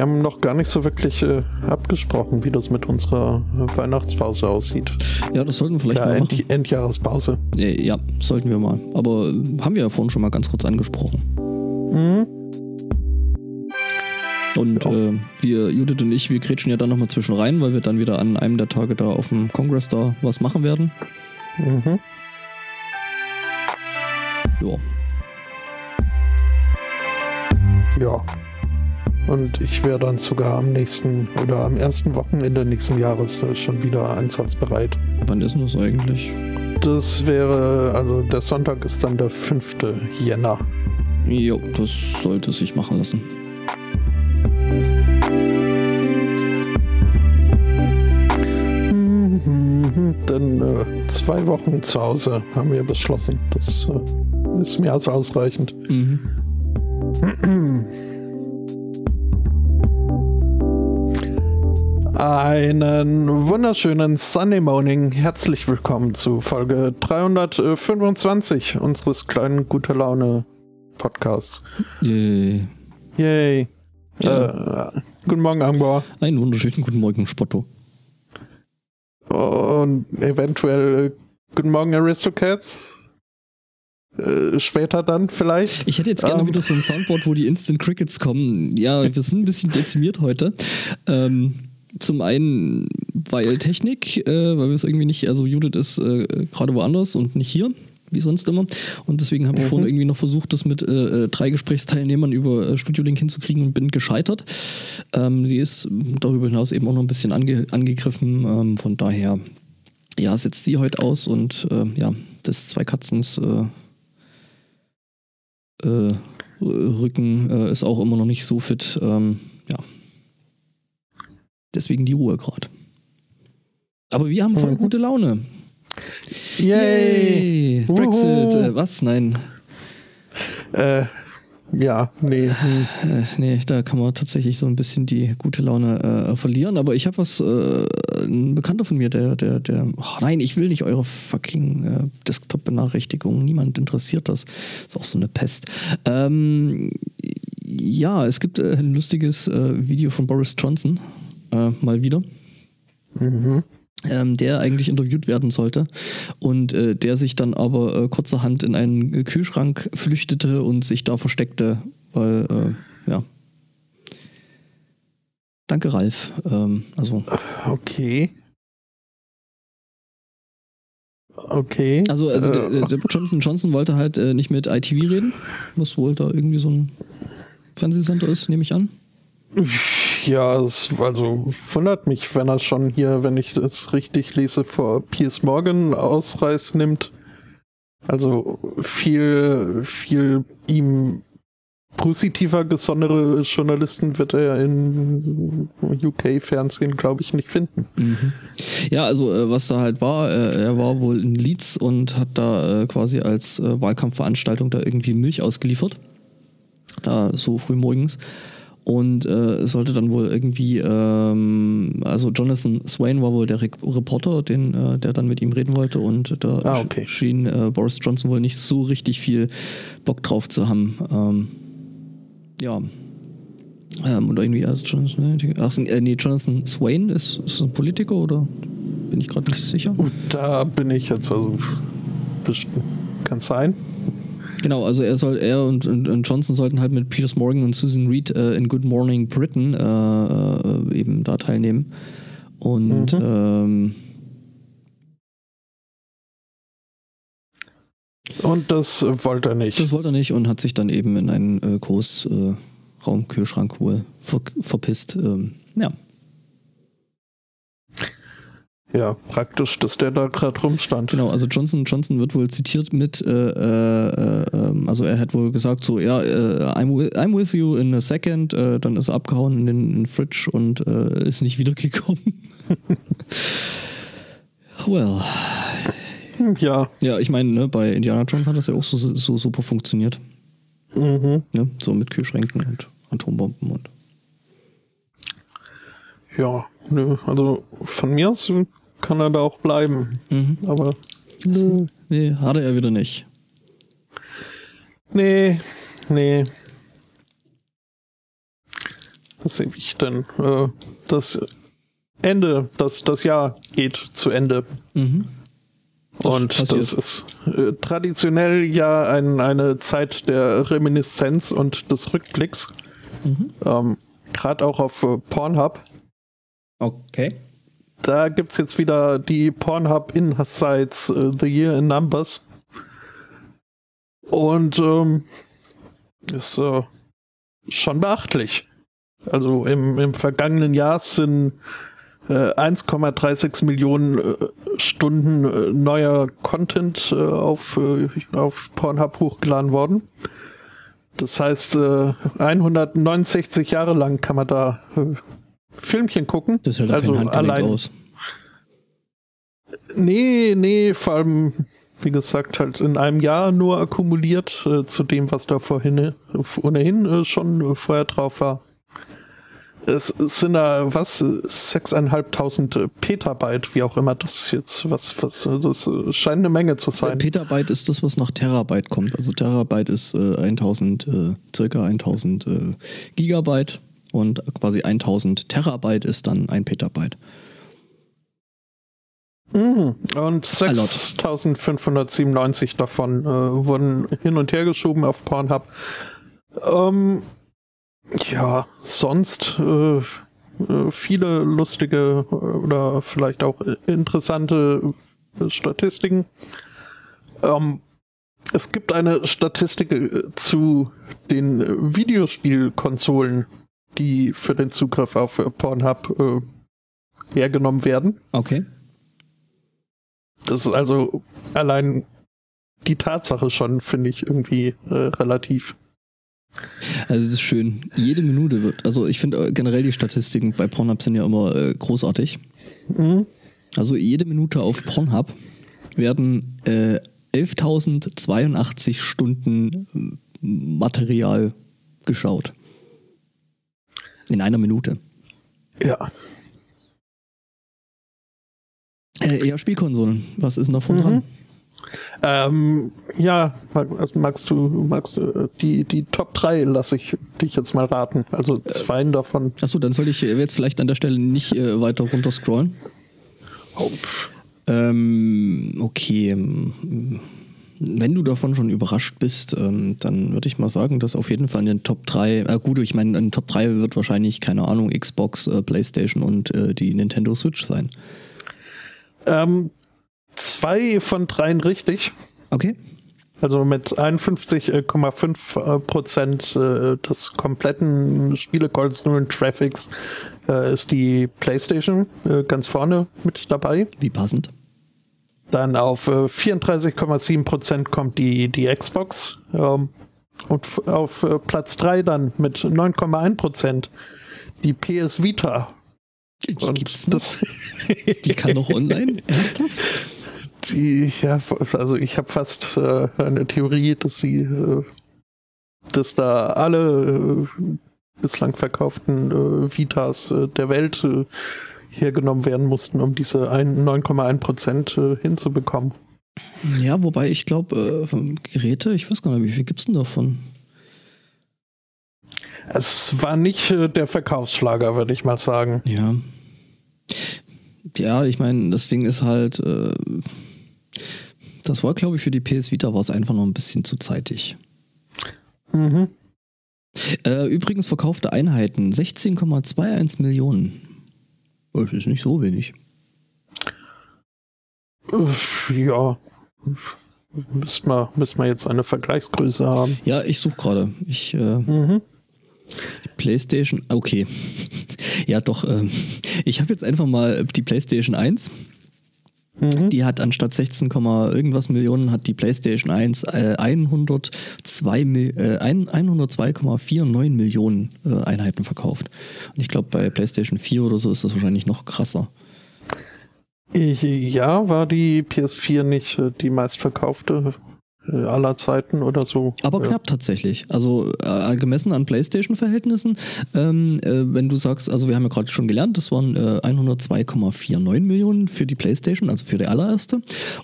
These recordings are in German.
Wir haben noch gar nicht so wirklich äh, abgesprochen, wie das mit unserer äh, Weihnachtspause aussieht. Ja, das sollten wir vielleicht Ja, mal End machen. Endjahrespause. Äh, Ja, sollten wir mal. Aber äh, haben wir ja vorhin schon mal ganz kurz angesprochen. Mhm. Und Ja. äh, wir, Judith und ich, wir grätschen ja dann nochmal zwischen rein, weil wir dann wieder an einem der Tage da auf dem Kongress da was machen werden. Mhm. Ja. Ja. Und ich wäre dann sogar am nächsten oder am ersten Wochenende nächsten Jahres äh, schon wieder einsatzbereit. Wann ist denn das eigentlich? Das wäre, also der Sonntag ist dann der 5. Jänner. Jo, das sollte sich machen lassen. Dann äh, zwei Wochen zu Hause haben wir beschlossen. Das äh, ist mehr als ausreichend. Mhm. Einen wunderschönen Sunday Morning. Herzlich willkommen zu Folge 325 unseres kleinen Gute Laune Podcasts. Äh, Yay. Ja. Äh, guten Morgen, Angbor. einen wunderschönen guten Morgen, Spotto. Und eventuell äh, guten Morgen, Aristocats. Äh, später dann vielleicht. Ich hätte jetzt gerne Ähm. wieder so ein Soundboard, wo die Instant Crickets kommen. Ja, wir sind ein bisschen dezimiert heute. Ähm, zum einen, weil Technik, äh, weil wir es irgendwie nicht, also Judith ist äh, gerade woanders und nicht hier, wie sonst immer. Und deswegen habe ich vorhin irgendwie noch versucht, das mit äh, äh, drei Gesprächsteilnehmern über äh, Studio Link hinzukriegen und bin gescheitert. Ähm, die ist darüber hinaus eben auch noch ein bisschen ange angegriffen. Ähm, von daher, ja, setzt sie heute aus und äh, ja, das zwei Katzens äh, äh, Rücken ist auch immer noch nicht so fit. Ähm, ja. Deswegen die Ruhe gerade. Aber wir haben voll Mhm. gute Laune. Yay. Brexit, Wuhu. äh, was? Nein. Äh, ja, nee. Äh, nee, da kann man tatsächlich so ein bisschen die gute Laune äh, verlieren. Aber ich habe was, äh, ein Bekannter von mir, der, der, der, oh nein, ich will nicht eure fucking äh, Desktop-Benachrichtigungen. Niemand interessiert das. Ist auch so eine Pest. Ähm, ja, es gibt äh, ein lustiges äh, Video von Boris Johnson. Äh, mal wieder. Mhm. ähm, der eigentlich interviewt werden sollte und äh, der sich dann aber äh, kurzerhand in einen Kühlschrank flüchtete und sich da versteckte, weil, äh, ja. Danke, Ralf. Ähm, also, Okay. Okay. also, also Äh, der, der Johnson Johnson wollte halt äh, nicht mit ITV reden, was wohl da irgendwie so ein Fernsehsender ist, nehme ich an. Ja, es also wundert mich, wenn er schon hier, wenn ich das richtig lese, vor Piers Morgan Ausreiß nimmt. Also viel, viel ihm positiver gesondere Journalisten wird er in UK-Fernsehen, glaube ich, nicht finden. Mhm. Ja, also äh, was da halt war, äh, er war wohl in Leeds und hat da äh, quasi als Wahlkampfveranstaltung da irgendwie Milch ausgeliefert. Da so früh morgens. Und äh, es sollte dann wohl irgendwie, ähm, also Jonathan Swain war wohl der Re Reporter, den, äh, der dann mit ihm reden wollte und da Ah, okay. sch- schien äh, Boris Johnson wohl nicht so richtig viel Bock drauf zu haben. Ähm, ja. Ähm, oder irgendwie, also Jonathan, ach, äh, nee, Jonathan Swain ist, ist ein Politiker oder bin ich gerade nicht sicher? Und da bin ich jetzt also bestimmt. Kann sein. Genau, also er soll, er und, und, und Johnson sollten halt mit Piers Morgan und Susan Reed äh, in Good Morning Britain äh, äh, eben da teilnehmen. Und Mhm. ähm, Und das äh, wollte er nicht. das wollte er nicht und hat sich dann eben in einen äh, Großraumkühlschrank wohl ver verpisst. Ähm, ja. Ja, praktisch, dass der da gerade rumstand. Genau, also Johnson Johnson wird wohl zitiert mit, äh, äh, äh, also er hat wohl gesagt so, ja, äh, I'm, with, I'm with you in a second, äh, dann ist er abgehauen in den, in den Fridge und äh, ist nicht wiedergekommen. well, Ja. ja, ich meine, ne, bei Indiana Jones hat das ja auch so, so super funktioniert, Mhm. ne? so mit Kühlschränken und Atombomben und Ja, nö, also von mir aus kann er da auch bleiben. mhm. Aber nö. nee, hatte er wieder nicht. nee, nee. sehe ich denn? Äh, das Ende, das, das Jahr geht zu Ende. Mhm. Das Und passiert. das ist äh, traditionell ja ein, eine Zeit der Reminiszenz und des Rückblicks. Mhm. Ähm, Gerade auch auf äh, Pornhub. Okay. Da gibt es jetzt wieder die Pornhub Insights äh, The Year in Numbers. Und ähm, ist äh, schon beachtlich. Also im, im vergangenen Jahr sind äh, 1,36 Millionen äh, Stunden äh, neuer Content äh, auf, auf Pornhub hochgeladen worden. Das heißt, äh, 169 Jahre lang kann man da Filmchen gucken. Das hält ja also kein Handgelenk allein, aus. Nee, nee, vor allem, wie gesagt, halt in einem Jahr nur akkumuliert äh, zu dem, was da vorhin äh, ohnehin äh, schon äh, vorher drauf war. Es, es sind da, was, sechseinhalbtausend äh, Petabyte, wie auch immer das jetzt, was, was, das scheint eine Menge zu sein. Petabyte ist das, was nach Terabyte kommt. Also Terabyte ist äh, 1000, äh, circa 1000 äh, Gigabyte und quasi 1000 Terabyte ist dann ein Petabyte. Mhm. Und A lot. 6597 davon äh, wurden hin und her geschoben auf Pornhub. Ähm, ja, sonst äh, äh, viele lustige äh, oder vielleicht auch interessante Statistiken. Ähm, es gibt eine Statistik äh, zu den Videospielkonsolen, die für den Zugriff auf äh, Pornhub äh, hergenommen werden. Okay. Das ist also allein die Tatsache schon, finde ich, irgendwie äh, relativ. Also es ist schön. Jede Minute wird, also ich finde äh, generell die Statistiken bei Pornhub sind ja immer äh, großartig. Mhm. Also jede Minute auf Pornhub werden äh, 11.082 Stunden ähm, Material geschaut. In einer Minute. Ja. Äh, eher Spielkonsolen. Was ist denn davon Mhm. dran? Ähm, ja, also magst du, magst du, äh, die, die Top 3 lasse ich dich jetzt mal raten. Also zwei davon. Achso, dann soll ich äh, jetzt vielleicht an der Stelle nicht äh, weiter runter scrollen. Oh. Ähm, okay. Wenn du davon schon überrascht bist, ähm, dann würde ich mal sagen, dass auf jeden Fall in den Top 3, äh, gut, ich meine, in den Top 3 wird wahrscheinlich, keine Ahnung, Xbox, äh, Playstation und äh, die Nintendo Switch sein. ähm, zwei von dreien richtig. Okay. Also mit 51,5 äh, Prozent äh, des kompletten Spielecalls-Nullen Traffics äh, ist die PlayStation ganz vorne mit dabei. Wie passend. Dann auf äh, 34,7 Prozent kommt die, die Xbox. Ähm, und auf äh, Platz 3 dann mit 9,1 Prozent die PS Vita. Die Und gibt's noch? das, Die kann noch online? Ernsthaft? die, ja, also ich habe fast äh, eine Theorie, dass sie, äh, dass da alle äh, bislang verkauften äh, Vitas äh, der Welt äh, hergenommen werden mussten, um diese ein- 9,1 Prozent äh, hinzubekommen. Ja, wobei ich glaube, äh, Geräte, ich weiß gar nicht, wie viel gibt's denn davon? Es war nicht äh, der Verkaufsschlager, würde ich mal sagen. Ja. Ja, ich meine, das Ding ist halt, äh, das war, glaube ich, für die PS Vita war es einfach noch ein bisschen zu zeitig. Mhm. Äh, übrigens verkaufte Einheiten 16,21 Millionen. Das ist nicht so wenig. Äh, Ja. Müssen wir, müssen wir jetzt eine Vergleichsgröße haben. Ja, ich suche gerade. Ich, äh, Mhm. die PlayStation, okay. ja, doch. ähm, ich habe jetzt einfach mal die PlayStation 1. Mhm. Die hat anstatt 16, Komma irgendwas Millionen hat die PlayStation 1 äh, 102 Mil- äh, ein- 102,49 Millionen äh, Einheiten verkauft. Und ich glaube, bei PlayStation 4 oder so ist das wahrscheinlich noch krasser. Ich, ja, war die PS4 nicht äh, die meistverkaufte äh, aller Zeiten oder so? Aber ja. knapp tatsächlich. Also äh, gemessen an PlayStation-Verhältnissen, ähm, äh, wenn du sagst, also wir haben ja gerade schon gelernt, das waren äh, 102,49 Millionen für die PlayStation, also für die allererste.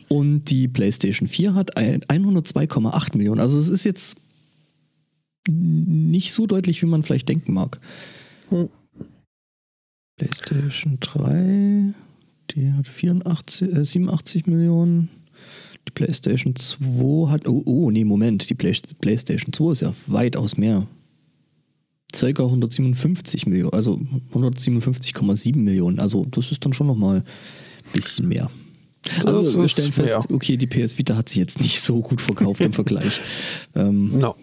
Und die PlayStation 4 hat ein- 102,8 Millionen. Also es ist jetzt nicht so deutlich, wie man vielleicht denken mag. Hm. PlayStation 3, die hat 84, äh, 87 Millionen. Die PlayStation 2 hat. Oh, oh nee, Moment. Die Play, PlayStation 2 ist ja weitaus mehr. Circa 157 Millionen, also 157,7 Millionen. Also, das ist dann schon nochmal ein bisschen mehr. Also, wir stellen fest, mehr. okay, die PS Vita hat sich jetzt nicht so gut verkauft im Vergleich. Ähm, no.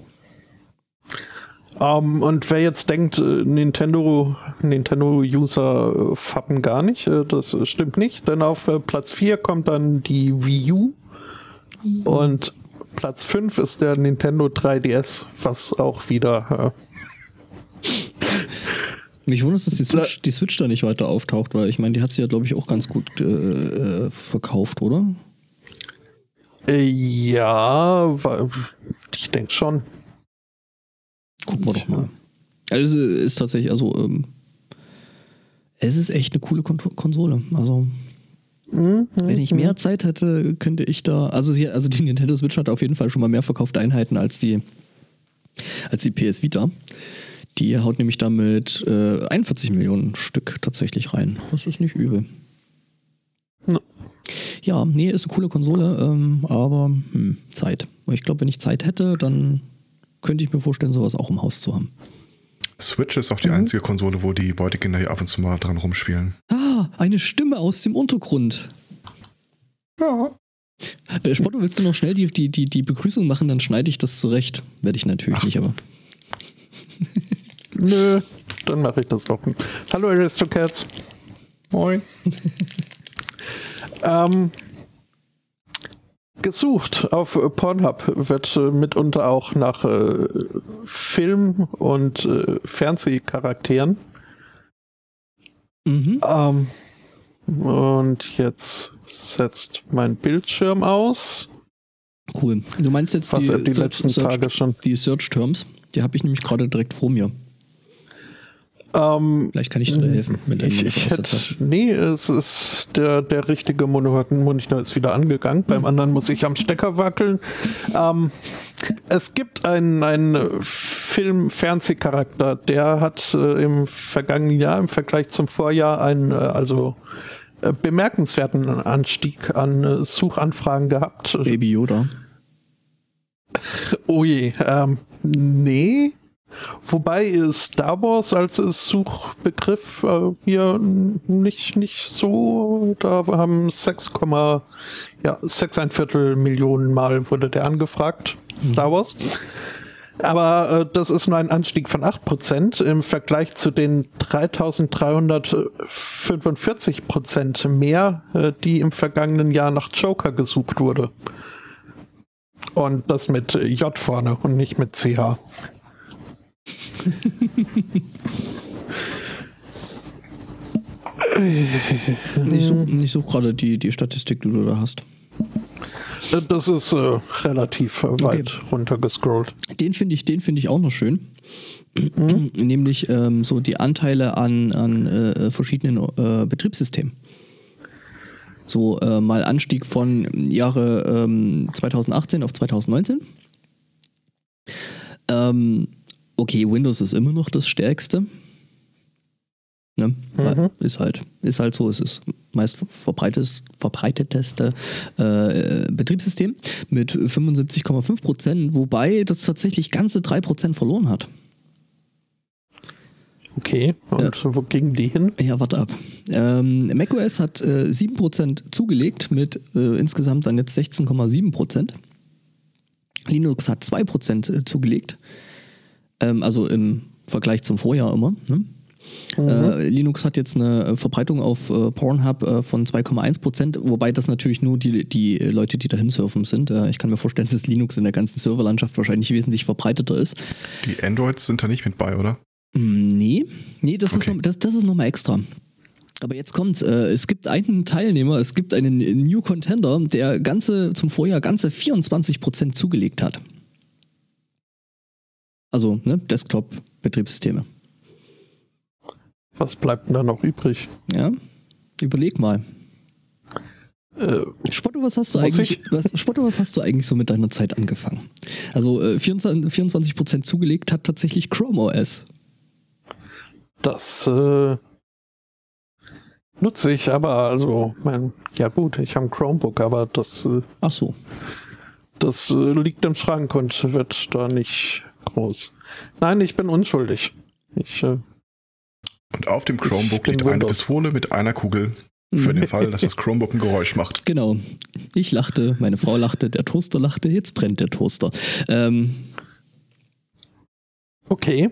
Um, ähm, und wer jetzt denkt, äh, Nintendo, Nintendo-User äh, fappen gar nicht, äh, das stimmt nicht, denn auf Platz 4 kommt dann die Wii U. und Platz 5 ist der Nintendo 3DS, was auch wieder mich wundert, dass die Switch, die Switch da nicht weiter auftaucht, weil ich meine, die hat sie ja, glaube ich, auch ganz gut äh, verkauft, oder? ja, ich denke schon. Gucken wir doch mal. Also ist tatsächlich, also ähm, es ist echt eine coole Kon Konsole. Also mhm, wenn ich mehr. Zeit hätte, könnte ich da, also, hier, also die Nintendo Switch hat auf jeden Fall schon mal mehr verkaufte Einheiten als die, als die PS Vita. Die haut nämlich damit äh, 41 Millionen Stück tatsächlich rein. Das ist nicht übel. No. Ja, nee, ist eine coole Konsole, ähm, aber hm, Zeit. Ich glaube, wenn ich Zeit hätte, dann könnte ich mir vorstellen, sowas auch im Haus zu haben. Switch ist auch die mhm. einzige Konsole, wo die Beutekinder hier ab und zu mal dran rumspielen. Ah, eine Stimme aus dem Untergrund. Ja. Äh, Spotto, willst du noch schnell die, die, die, die Begrüßung machen? Dann schneide ich das zurecht. Werde ich natürlich Ach. nicht, aber. Nö, dann mache ich das doch. Hallo Aristocats. Moin. ähm, gesucht auf Pornhub wird äh, mitunter auch nach äh, Film- und äh, Fernsehcharakteren. Mhm. Ähm, und jetzt setzt mein Bildschirm aus. Cool. Du meinst jetzt die, die letzten Search, Tage schon. Die Search Terms? Die habe ich nämlich gerade direkt vor mir. Ähm, Vielleicht kann ich dir helfen mit einem ich, ich hätte, Nee, es ist der, der richtige Monitor ist wieder angegangen. Beim hm. anderen muss ich am Stecker wackeln. Ähm, es gibt einen, einen Film-Fernsehcharakter, der hat äh, im vergangenen Jahr im Vergleich zum Vorjahr einen, äh, also äh, bemerkenswerten Anstieg an äh, Suchanfragen gehabt. Baby Yoda. Oh je, ähm, nee. Wobei Star Wars als Suchbegriff äh, hier nicht, nicht so, da haben 6, ja, 6 ein Viertel Millionen Mal wurde der angefragt, mhm. Star Wars. Aber äh, das ist nur ein Anstieg von 8% im Vergleich zu den 3345% mehr, äh, die im vergangenen Jahr nach Joker gesucht wurde. Und das mit J vorne und nicht mit CH ich suche such gerade die, die Statistik, die du da hast. Das ist äh, relativ äh, weit okay. runtergescrollt. Den finde ich, find ich auch noch schön. Mhm. Nämlich ähm, so die Anteile an, an äh, verschiedenen äh, Betriebssystemen. So äh, mal Anstieg von Jahre ähm, 2018 auf 2019. Ähm, okay, Windows ist immer noch das stärkste. Ne? Mhm. Ist halt, ist halt so, es ist meist verbreiteteste, verbreiteteste äh, Betriebssystem mit 75,5 Prozent, wobei das tatsächlich ganze 3 Prozent verloren hat. Okay, und ja. wo gingen die hin? Ja, warte ab. Ähm, macOS hat äh, 7% zugelegt mit äh, insgesamt dann jetzt 16,7%. Linux hat 2% äh, zugelegt ähm, also im Vergleich zum Vorjahr immer. Ne? Mhm. Äh, Linux hat jetzt eine Verbreitung auf äh, Pornhub äh, von 2,1 Prozent, wobei das natürlich nur die, die Leute, die dahin surfen sind. Äh, ich kann mir vorstellen, dass Linux in der ganzen Serverlandschaft wahrscheinlich wesentlich verbreiteter ist. Die Androids sind da nicht mit bei, oder? Mm, nee, nee, das okay. ist, noch, das, das ist nochmal extra. Aber jetzt kommt's. Äh, es gibt einen Teilnehmer, es gibt einen New Contender, der ganze zum Vorjahr ganze 24 Prozent zugelegt hat. Also ne, Desktop-Betriebssysteme. Was bleibt denn da noch übrig? Ja, überleg mal. Äh, Spotto, was hast du eigentlich? Was, Spotto, was hast du eigentlich so mit deiner Zeit angefangen? Also äh, 24, 24% zugelegt hat tatsächlich Chrome OS. Das äh, Nutze ich, aber also, mein, ja gut, ich habe ein Chromebook, aber das, äh, Ach so. das äh, liegt im Schrank und wird da nicht groß. Nein, ich bin unschuldig. Ich, äh, Und auf dem Chromebook liegt eine Windows. Pistole mit einer Kugel. Für den Fall, dass das Chromebook ein Geräusch macht. Genau. Ich lachte, meine Frau lachte, der Toaster lachte, jetzt brennt der Toaster. Ähm, okay.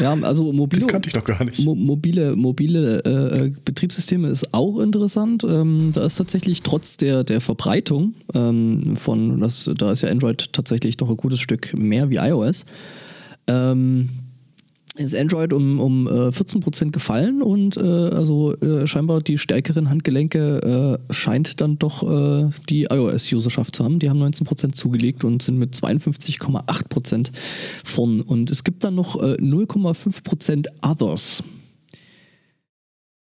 Ja, also mobile, kannte ich noch gar nicht. Mo mobile, mobile äh, Betriebssysteme ist auch interessant. Ähm, da ist tatsächlich trotz der, der Verbreitung ähm, von, das, da ist ja Android tatsächlich doch ein gutes Stück mehr wie iOS. Ähm, ist Android um, um äh, 14% gefallen und äh, also äh, scheinbar die stärkeren Handgelenke äh, scheint dann doch äh, die iOS-Userschaft zu haben. Die haben 19% zugelegt und sind mit 52,8% vorn. Und es gibt dann noch äh, 0,5% Others.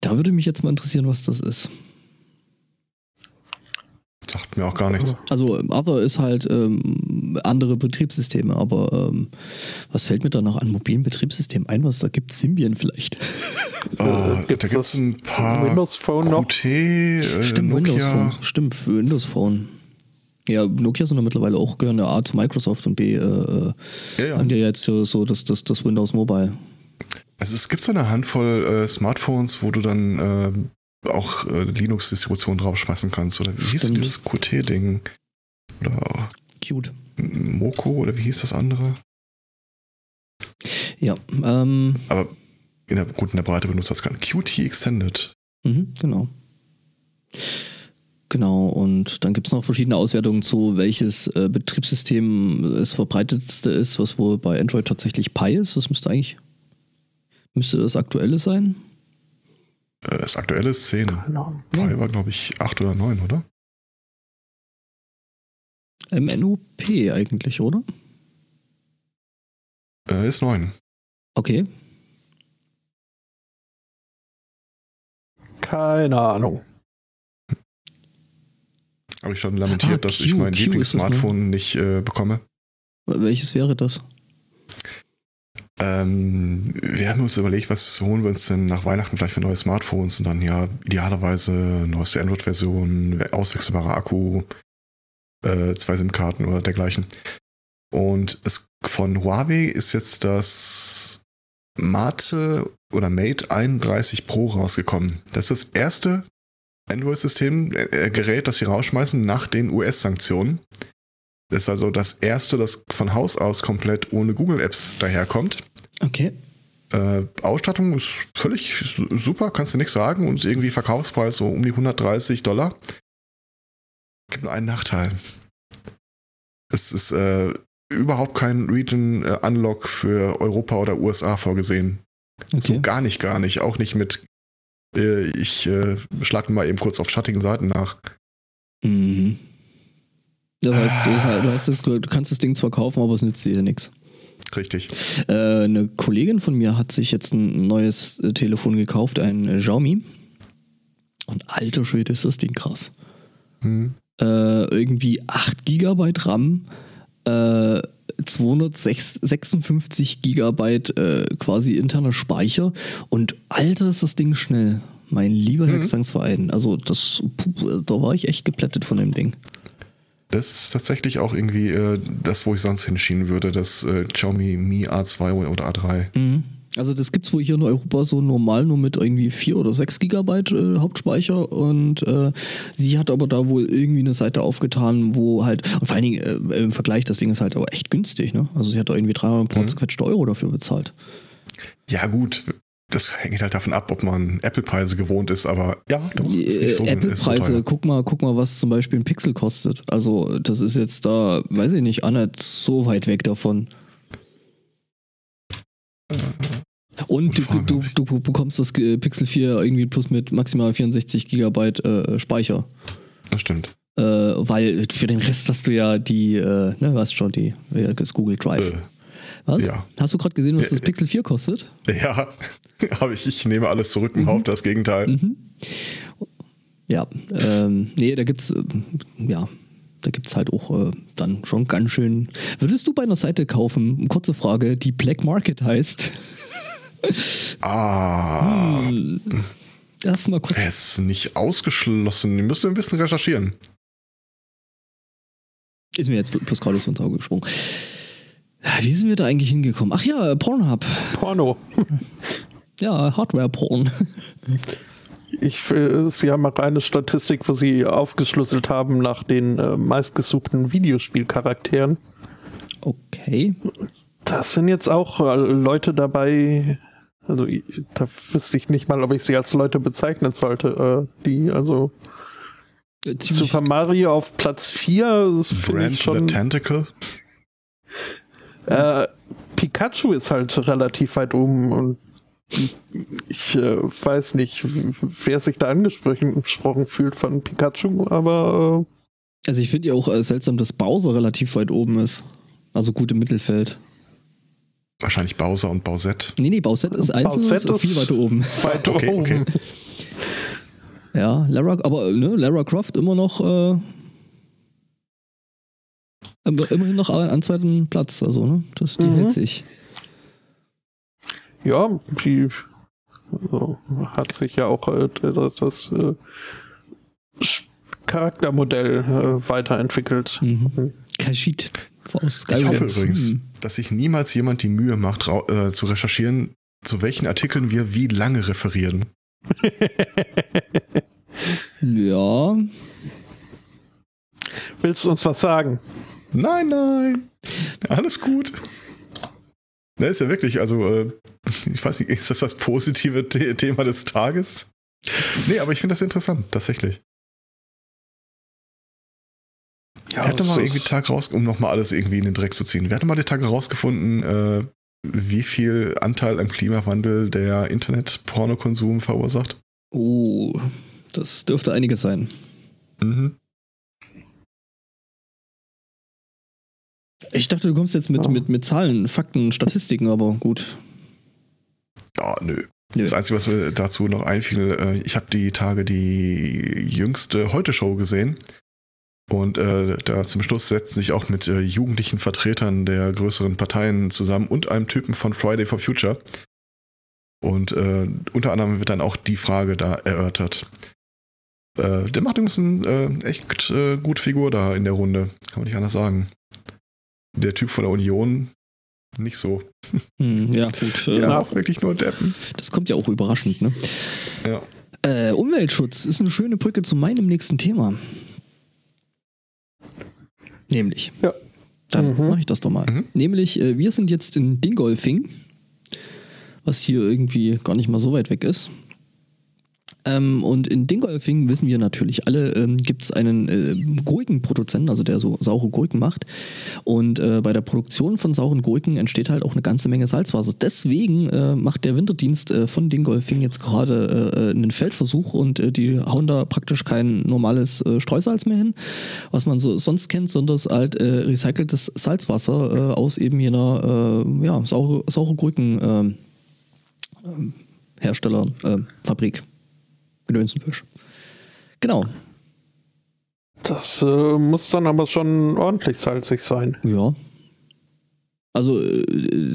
Da würde mich jetzt mal interessieren, was das ist. Sagt mir auch gar nichts. Also Other ist halt ähm, andere Betriebssysteme, aber ähm, was fällt mir da noch an mobilen Betriebssystemen ein? Was da gibt Symbian vielleicht? Äh, da gibt's gibt es ein paar Windows Phone noch? QT, äh, Stimmt, Windows Nokia. Phone. Stimmt, für Windows Phone. Ja, Nokia sind ja mittlerweile auch gehören ja A zu Microsoft und B äh, Ja, ja. haben ja jetzt so, das, das, das Windows Mobile. Also es gibt so eine Handvoll äh, Smartphones, wo du dann äh, auch äh, Linux-Distributionen draufschmeißen kannst. Oder wie hieß denn dieses QT-Ding? Oder Cute. Moko oder wie hieß das andere? Ja, ähm, Aber in der, gut, in der Breite benutzt das kann. QT Extended. Mhm, genau. Genau, und dann gibt es noch verschiedene Auswertungen zu, welches äh, Betriebssystem das verbreitetste ist, was wohl bei Android tatsächlich Pi ist. Das müsste eigentlich, müsste das aktuelle sein. Äh, das aktuelle ist 10. Keine Ahnung. Pi war, glaube ich, 8 oder 9, oder? MNUP eigentlich, oder? Äh, ist 9. Okay. Keine Ahnung. Habe ich schon lamentiert, Ah, dass Q, ich mein Q ne? Lieblings-Smartphone nicht äh, bekomme. Welches wäre das? Ähm, wir haben uns überlegt, was holen wir uns denn nach Weihnachten vielleicht für neue Smartphones und dann ja idealerweise neueste Android-Version, auswechselbarer Akku, äh, zwei SIM-Karten oder dergleichen. Und es von Huawei ist jetzt das Mate oder Mate 31 Pro rausgekommen. Das ist das erste Android-System, äh, Gerät, das sie rausschmeißen nach den US-Sanktionen. Das ist also das erste, das von Haus aus komplett ohne Google-Apps daherkommt. Okay. Äh, Ausstattung ist völlig su- super, kannst du nichts sagen und irgendwie Verkaufspreis so um die 130 Dollar. Gibt nur einen Nachteil. Es ist äh, überhaupt kein Region äh, Unlock für Europa oder USA vorgesehen. So okay. gar nicht, gar nicht. Auch nicht mit, äh, ich äh, schlag mal eben kurz auf schattigen Seiten nach. Mhm. Das heißt, das heißt, du, hast das, du kannst das Ding zwar kaufen, aber es nützt dir nichts. Richtig. Äh, eine Kollegin von mir hat sich jetzt ein neues äh, Telefon gekauft, ein Xiaomi. Und alter Schwede ist das Ding krass. Hm. Äh, irgendwie 8 GB RAM, äh, 256 GB äh, quasi interner Speicher und alter ist das Ding schnell. Mein lieber Herr Mhm. Gesangsverein. Also das, da war ich echt geplättet von dem Ding. Das ist tatsächlich auch irgendwie äh, das, wo ich sonst hinschieben würde, das äh, Xiaomi Mi A2 oder A3. Mhm. Also das gibt's wohl hier in Europa so normal nur mit irgendwie 4 oder 6 Gigabyte äh, Hauptspeicher und äh, sie hat aber da wohl irgendwie eine Seite aufgetan, wo halt, und vor allen Dingen äh, im Vergleich, das Ding ist halt aber echt günstig, ne? Also sie hat da irgendwie 300 paar Mhm. zerquetschte Euro dafür bezahlt. Ja, gut. Das hängt halt davon ab, ob man Apple-Preise gewohnt ist, aber ja, doch, ist nicht so, Äh, so Apple-Preise, teuer. guck mal, guck mal, was zum Beispiel ein Pixel kostet. Also das ist jetzt da, weiß ich nicht, nicht so weit weg davon. Und du, du, du bekommst das äh, Pixel 4 irgendwie plus mit maximal 64 Gigabyte äh, Speicher. Das stimmt. Äh, weil für den Rest hast du ja die, äh, ne, weißt schon, die, äh, das Google Drive. Äh, was? ja. Hast du gerade gesehen, was das Pixel 4 kostet? Ja, aber ich, ich nehme alles zurück und behaupte das Gegenteil. Mhm. Ja, ähm, nee, da gibt's, äh, ja, da gibt's halt auch äh, dann schon ganz schön. Würdest du bei einer Seite kaufen, kurze Frage, die Black Market heißt? Ah, Erst mal kurz. Es ist nicht ausgeschlossen. Ihr müsst ein bisschen recherchieren. Ist mir jetzt bloß gerade so ins Auge gesprungen. Wie sind wir da eigentlich hingekommen? Ach ja, Pornhub. Porno. Ja, Hardware-Porn. Ich, äh, Sie haben auch eine Statistik, wo Sie aufgeschlüsselt haben nach den äh, meistgesuchten Videospielcharakteren. Okay. Das sind jetzt auch äh, Leute dabei, also da wüsste ich nicht mal, ob ich sie als Leute bezeichnen sollte, äh, die, also ziemlich- Super Mario auf Platz 4, das finde Brand ich the schon. Tentacle. Äh, Pikachu ist halt relativ weit oben und ich äh, weiß nicht, wer sich da angesprochen gesprochen fühlt von Pikachu, aber Also ich finde ja auch äh, seltsam, dass Bowser relativ weit oben ist. Also gut im Mittelfeld. Wahrscheinlich Bowser und Bowsette. Nee, nee, Bowsette ist einzeln Bowsette und viel weiter oben. äh, weit Okay, oben. okay. Ja, Lara, aber ne, Lara Croft immer noch äh, immer- immerhin noch an, an zweiten Platz, also ne, das die Mhm. hält sich. Ja, die also, hat sich ja auch äh, das, das äh, Charaktermodell äh, weiterentwickelt. Mhm. Kashid aus Ich hoffe übrigens, Mhm. dass sich niemals jemand die Mühe macht, äh, zu recherchieren, zu welchen Artikeln wir wie lange referieren. Ja, Willst du uns was sagen? Nein, nein. Alles gut. Ne, ist ja wirklich, also, äh, ich weiß nicht, ist das das positive The Thema des Tages? Nee, aber ich finde das interessant, tatsächlich. Ja, Wer hat doch es mal irgendwie Tag raus, um nochmal alles irgendwie in den Dreck zu ziehen? Wer hat mal den Tag herausgefunden, äh, wie viel Anteil am Klimawandel der Internet-Pornokonsum verursacht? oh, das dürfte einiges sein. Mhm. Ich dachte, du kommst jetzt mit, Ja. mit, mit Zahlen, Fakten, Statistiken, aber gut. Ja, nö. Nö. Das Einzige, was mir dazu noch einfiel, äh, ich habe die Tage die jüngste Heute-Show gesehen. Und äh, da zum Schluss setzen sich auch mit äh, jugendlichen Vertretern der größeren Parteien zusammen und einem Typen von Friday for Future. Und äh, unter anderem wird dann auch die Frage da erörtert. Äh, der macht übrigens eine äh, echt äh, gute Figur da in der Runde. Kann man nicht anders sagen. Der Typ von der Union nicht so. Hm, ja, gut. Äh, Ja, auch wirklich nur Deppen. Das kommt ja auch überraschend, ne? Ja. Äh, Umweltschutz ist eine schöne Brücke zu meinem nächsten Thema. Nämlich. Ja. Dann Mhm. mache ich das doch mal. Mhm. Nämlich, äh, wir sind jetzt in Dingolfing, was hier irgendwie gar nicht mal so weit weg ist. Ähm, und in Dingolfing wissen wir natürlich alle, ähm, gibt es einen äh, Gurkenproduzenten, also der so saure Gurken macht. Und äh, bei der Produktion von sauren Gurken entsteht halt auch eine ganze Menge Salzwasser. Deswegen äh, macht der Winterdienst äh, von Dingolfing jetzt gerade äh, äh, einen Feldversuch und die hauen da praktisch kein normales Streusalz mehr hin, was man so sonst kennt, sondern halt recyceltes Salzwasser aus eben jener ja, saure, saure Gurken ähm, ähm, Hersteller, äh, Fabrik. Gedönsenfisch. Genau. Das äh, muss dann aber schon ordentlich salzig sein. Ja. Also äh,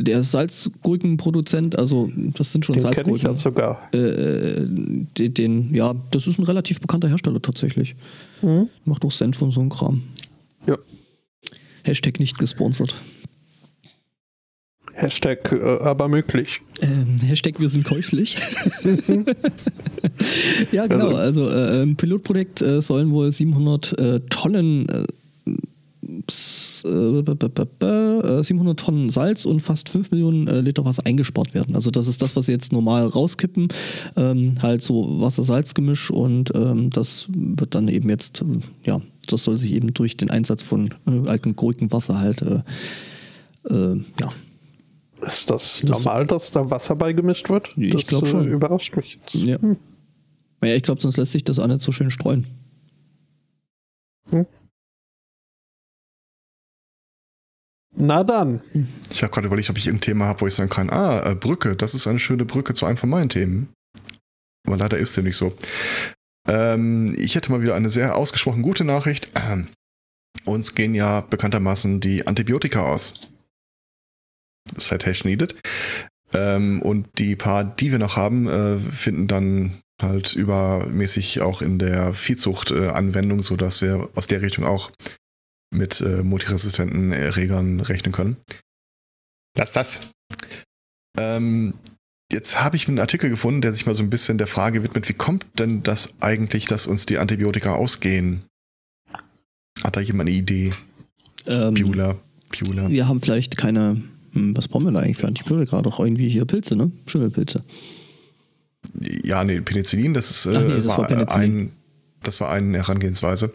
der Salzgurkenproduzent, also das sind schon Den kenne ich Salzgurken. ja sogar. äh, den, den, ja, das ist ein relativ bekannter Hersteller tatsächlich. Mhm. Macht auch Senf und so ein Kram. Ja. Hashtag nicht gesponsert. Hashtag äh, aber möglich. Ähm, Hashtag wir sind käuflich. ja, genau. Also äh, im Pilotprojekt äh, sollen wohl 700 äh, Tonnen äh, ps- äh, äh, 700 Tonnen Salz und fast 5 Millionen Liter Wasser eingespart werden. Also das ist das, was sie jetzt normal rauskippen. Ähm, halt so Wasser-Salz-Gemisch und ähm, das wird dann eben jetzt, ja, das soll sich eben durch den Einsatz von äh, altem Gurkenwasser halt, äh, äh, ja, Ist das, Das- normal, dass da Wasser beigemischt wird? Ich das glaub schon. Äh, überrascht mich jetzt. Ja. Naja, ich glaube, sonst lässt sich das auch nicht so schön streuen. Na dann. Ich habe gerade überlegt, ob ich ein Thema habe, wo ich sagen kann, ah, äh, Brücke, das ist eine schöne Brücke zu einem von meinen Themen. Aber leider ist dem nicht so. Ähm, ich hätte mal wieder eine sehr ausgesprochen gute Nachricht. Ähm, uns gehen ja bekanntermaßen die Antibiotika aus. Citation needed. Ähm, und die paar, die wir noch haben, äh, finden dann halt übermäßig auch in der Viehzucht-Anwendung, äh, sodass wir aus der Richtung auch mit äh, multiresistenten Erregern rechnen können. Lass das. Ähm, jetzt habe ich einen Artikel gefunden, der sich mal so ein bisschen der Frage widmet, wie kommt denn das eigentlich, dass uns die Antibiotika ausgehen? Hat da jemand eine Idee? Ähm, Piula. Piula. Wir haben vielleicht keine, hm, was brauchen wir da eigentlich für Antibiotika? Doch irgendwie hier Pilze, ne? Schimmelpilze. Ja, nee, Penicillin, das ist, äh, Ach nee, das war, war Penicillin. ein, das war eine Herangehensweise.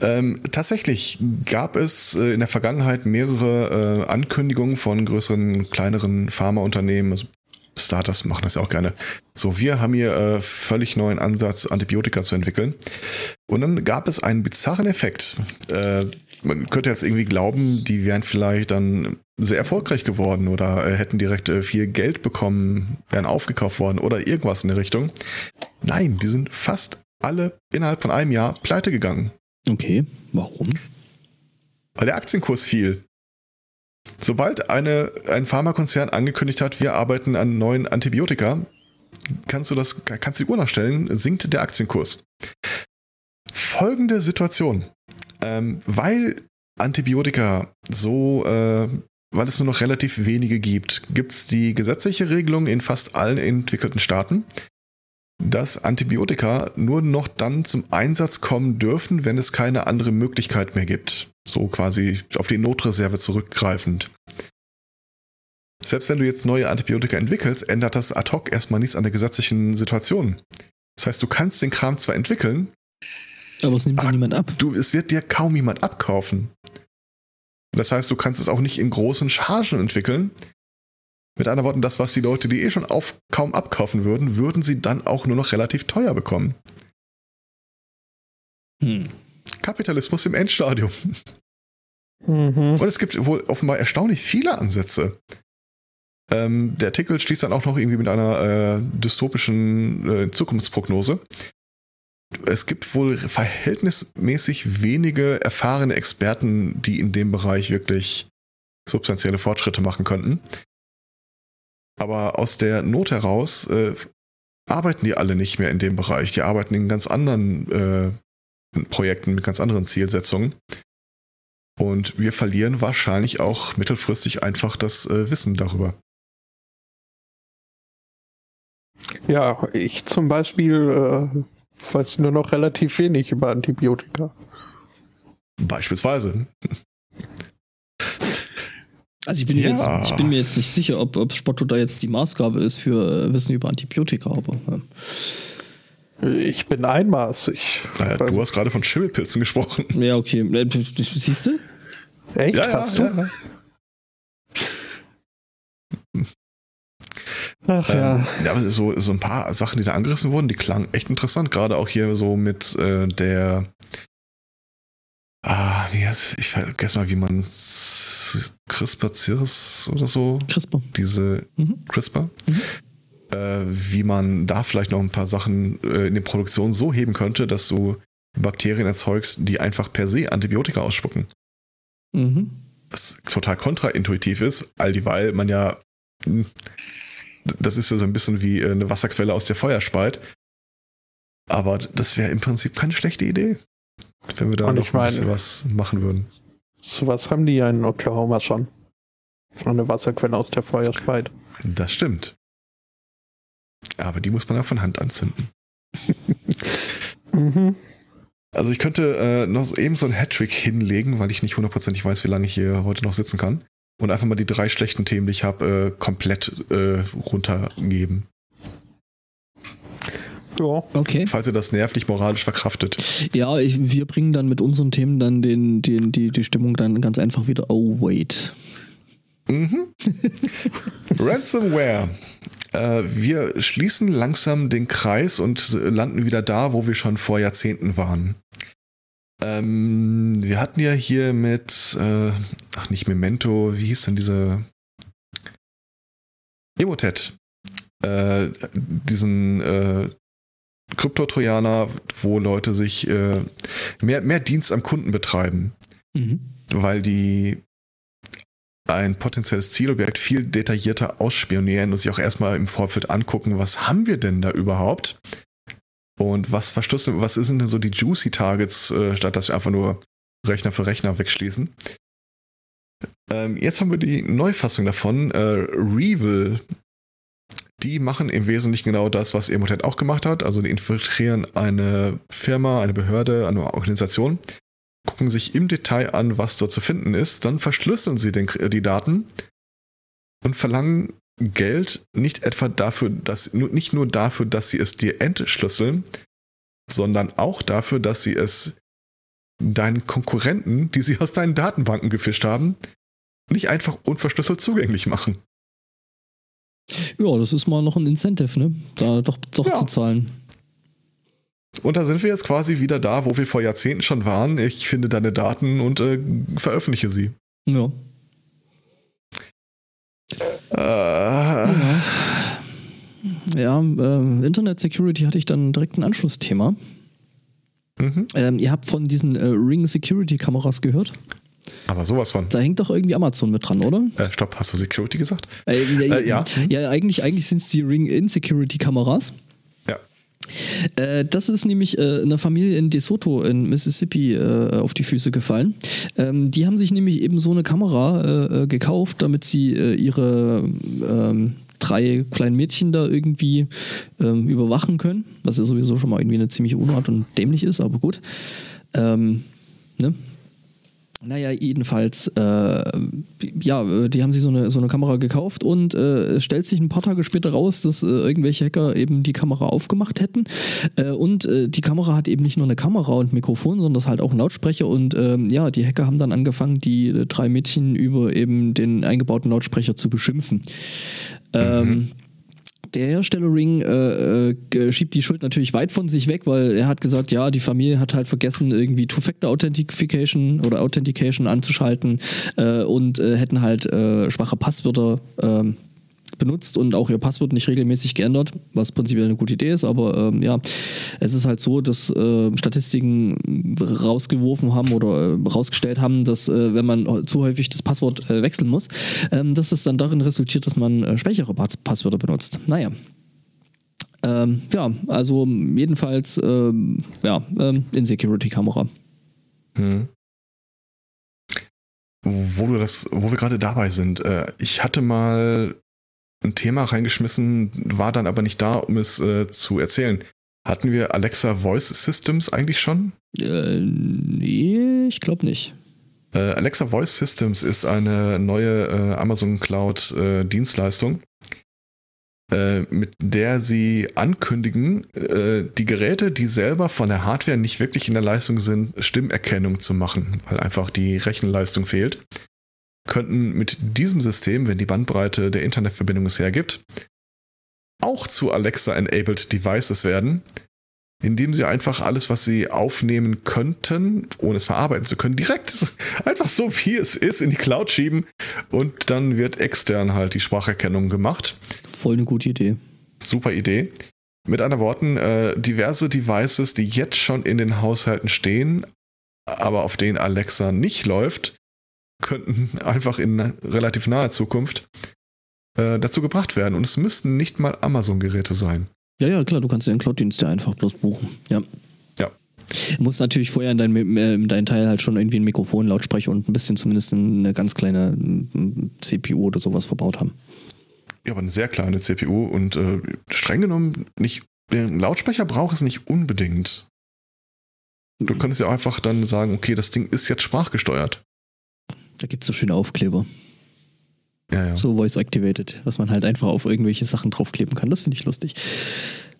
Ähm, tatsächlich gab es äh, in der Vergangenheit mehrere äh, Ankündigungen von größeren, kleineren Pharmaunternehmen. Also Startups machen das ja auch gerne. So, wir haben hier äh, völlig neuen Ansatz, Antibiotika zu entwickeln. Und dann gab es einen bizarren Effekt. Man könnte jetzt irgendwie glauben, die wären vielleicht dann sehr erfolgreich geworden oder äh, hätten direkt äh, viel Geld bekommen, wären aufgekauft worden oder irgendwas in der Richtung. Nein, die sind fast alle innerhalb von einem Jahr pleite gegangen, Okay, warum? weil der Aktienkurs fiel. Sobald eine, ein Pharmakonzern angekündigt hat, wir arbeiten an neuen Antibiotika, kannst du das, kannst du die Uhr nachstellen, sinkt der Aktienkurs. Folgende Situation. Ähm, weil Antibiotika so, äh, weil es nur noch relativ wenige gibt, gibt es die gesetzliche Regelung in fast allen entwickelten Staaten, dass Antibiotika nur noch dann zum Einsatz kommen dürfen, wenn es keine andere Möglichkeit mehr gibt. So quasi auf die Notreserve zurückgreifend. Selbst wenn du jetzt neue Antibiotika entwickelst, ändert das ad hoc erstmal nichts an der gesetzlichen Situation. Das heißt, du kannst den Kram zwar entwickeln, Aber es nimmt dir Ah, niemand ab. du, es wird dir kaum jemand abkaufen. Das heißt, du kannst es auch nicht in großen Chargen entwickeln. Mit anderen Worten, das, was die Leute, die eh schon auf, kaum abkaufen würden, würden sie dann auch nur noch relativ teuer bekommen. Hm. Kapitalismus im Endstadium. Mhm. Und es gibt wohl offenbar erstaunlich viele Ansätze. Ähm, der Artikel schließt dann auch noch irgendwie mit einer äh, dystopischen äh, Zukunftsprognose. Es gibt wohl verhältnismäßig wenige erfahrene Experten, die in dem Bereich wirklich substanzielle Fortschritte machen könnten. Aber aus der Not heraus äh, arbeiten die alle nicht mehr in dem Bereich. Die arbeiten in ganz anderen äh, Projekten mit ganz anderen Zielsetzungen. Und wir verlieren wahrscheinlich auch mittelfristig einfach das äh, Wissen darüber. Ja, ich zum Beispiel äh, weiß nur noch relativ wenig über Antibiotika. Beispielsweise. Also ich bin, mir Ja. jetzt, ich bin mir jetzt nicht sicher, ob, ob Spotto da jetzt die Maßgabe ist für äh, Wissen über Antibiotika, aber ähm, Ich bin einmaßig. Naja, du hast gerade von Schimmelpilzen gesprochen. ja, okay. Äh, Siehst du? Echt? Ja, ja, Hast du? Ach ja. Ähm, ja, aber es ist so, so ein paar Sachen, die da angerissen wurden, die klangen echt interessant. Gerade auch hier so mit äh, der. Ah, wie heißt Ich vergesse mal, wie man CRISPR-Cirrus oder so, CRISPR. diese Mhm. CRISPR, Mhm. äh, wie man da vielleicht noch ein paar Sachen äh, in der Produktion so heben könnte, dass du Bakterien erzeugst, die einfach per se Antibiotika ausspucken. Mhm. was total kontraintuitiv ist, all dieweil man ja, hm, das ist ja so ein bisschen wie äh, eine Wasserquelle aus der Feuer speit. Aber das wäre im Prinzip keine schlechte Idee, wenn wir da Und noch ein bisschen meine- was machen würden. Sowas haben die ja in Oklahoma schon. So eine Wasserquelle aus der Feuerspeit. Das stimmt. Aber die muss man auch von Hand anzünden. Mhm. Also ich könnte äh, noch so- eben so einen Hattrick hinlegen, weil ich nicht hundertprozentig weiß, wie lange ich hier heute noch sitzen kann. Und einfach mal die drei schlechten Themen, die ich habe, äh, komplett äh, runtergeben. Ja. Okay. Falls ihr das nervlich moralisch verkraftet. Ja, ich, wir bringen dann mit unseren Themen dann den, den, die, die Stimmung dann ganz einfach wieder. Oh, wait. Mhm. Ransomware. Äh, wir schließen langsam den Kreis und landen wieder da, wo wir schon vor Jahrzehnten waren. Ähm, wir hatten ja hier mit, äh, ach nicht Memento, wie hieß denn diese Emotet, äh, diesen äh, Kryptotrojaner, wo Leute sich äh, mehr, mehr Dienst am Kunden betreiben Mhm. weil die ein potenzielles Zielobjekt viel detaillierter ausspionieren und sich auch erstmal im Vorfeld angucken, was haben wir denn da überhaupt? Und was verschlüsseln, was sind denn so die Juicy Targets, äh, statt dass wir einfach nur Rechner für Rechner wegschließen? Ähm, jetzt haben wir die Neufassung davon, äh, Revil. Die machen im Wesentlichen genau das, was Emotet auch gemacht hat. Also die infiltrieren eine Firma, eine Behörde, eine Organisation, gucken sich im Detail an, was dort zu finden ist, dann verschlüsseln sie den, die Daten und verlangen Geld nicht etwa dafür, dass nicht nur dafür, dass sie es dir entschlüsseln, sondern auch dafür, dass sie es deinen Konkurrenten, die sie aus deinen Datenbanken gefischt haben, nicht einfach unverschlüsselt zugänglich machen. Ja, das ist mal noch ein Incentive, ne? Da doch, doch ja. zu zahlen. Und da sind wir jetzt quasi wieder da, wo wir vor Jahrzehnten schon waren. Ich finde deine Daten und äh, veröffentliche sie. Ja. Äh. Ja, ja äh, Internet Security hatte ich dann direkt ein Anschlussthema. Mhm. Ähm, ihr habt von diesen äh, Ring Security Kameras gehört? Aber sowas von. Da hängt doch irgendwie Amazon mit dran, oder? Äh, stopp, hast du Security gesagt? Äh, äh, ja. Ja, eigentlich, eigentlich sind es die Ring In Security Kameras. Äh, das ist nämlich äh, einer Familie in DeSoto in Mississippi äh, auf die Füße gefallen. Ähm, die haben sich nämlich eben so eine Kamera gekauft, damit sie ihre ähm, drei kleinen Mädchen da irgendwie ähm, überwachen können, was ja sowieso schon mal irgendwie eine ziemliche Unart und dämlich ist, aber gut. Ähm, ne? Naja, jedenfalls, äh, ja, die haben sich so eine, so eine Kamera gekauft und äh, es stellt sich ein paar Tage später raus, dass äh, irgendwelche Hacker eben die Kamera aufgemacht hätten. Äh, und äh, die Kamera hat eben nicht nur eine Kamera und Mikrofon, sondern das halt auch ein Lautsprecher. Und ähm, ja, die Hacker haben dann angefangen, die drei Mädchen über eben den eingebauten Lautsprecher zu beschimpfen. Ähm, mhm. Der Hersteller Ring äh, äh, schiebt die Schuld natürlich weit von sich weg, weil er hat gesagt, ja, die Familie hat halt vergessen, irgendwie Two-Factor-Authentication oder Authentication anzuschalten äh, und äh, hätten halt äh, schwache Passwörter ähm, benutzt und auch ihr Passwort nicht regelmäßig geändert, was prinzipiell eine gute Idee ist, aber ähm, ja, es ist halt so, dass äh, Statistiken rausgeworfen haben oder äh, rausgestellt haben, dass äh, wenn man zu häufig das Passwort äh, wechseln muss, ähm, dass es dann darin resultiert, dass man äh, schwächere Pass Passwörter benutzt. Naja. Ähm, ja, also jedenfalls ähm, ja, ähm, In-Security-Kamera. Hm. Wo wo wir gerade dabei sind, äh, ich hatte mal ein Thema reingeschmissen, war dann aber nicht da, um es äh, zu erzählen. Hatten wir Alexa Voice Systems eigentlich schon? Äh, nee, ich glaube nicht. Äh, Alexa Voice Systems ist eine neue äh, Amazon Cloud äh, Dienstleistung, äh, mit der sie ankündigen, die Geräte, die selber von der Hardware nicht wirklich in der Leistung sind, Stimmerkennung zu machen, weil einfach die Rechenleistung fehlt könnten mit diesem System, wenn die Bandbreite der Internetverbindung es hergibt, auch zu Alexa-enabled Devices werden, indem sie einfach alles, was sie aufnehmen könnten, ohne es verarbeiten zu können, direkt einfach so wie es ist in die Cloud schieben und dann wird extern halt die Spracherkennung gemacht. Voll eine gute Idee. Super Idee. Mit anderen Worten, äh, diverse Devices, die jetzt schon in den Haushalten stehen, aber auf denen Alexa nicht läuft, könnten einfach in relativ naher Zukunft äh, dazu gebracht werden. Und es müssten nicht mal Amazon-Geräte sein. Ja, ja, klar, du kannst den Cloud-Dienst ja einfach bloß buchen. Ja. Ja. Du musst natürlich vorher in deinem äh, in dein Teil halt schon irgendwie ein Mikrofon, Lautsprecher und ein bisschen zumindest eine ganz kleine CPU oder sowas verbaut haben. Ja, aber eine sehr kleine CPU und äh, streng genommen nicht. Den Lautsprecher braucht es nicht unbedingt. Du könntest ja einfach dann sagen, okay, das Ding ist jetzt sprachgesteuert. Da gibt es so schöne Aufkleber. Ja, ja. So Voice Activated, was man halt einfach auf irgendwelche Sachen draufkleben kann. Das finde ich lustig.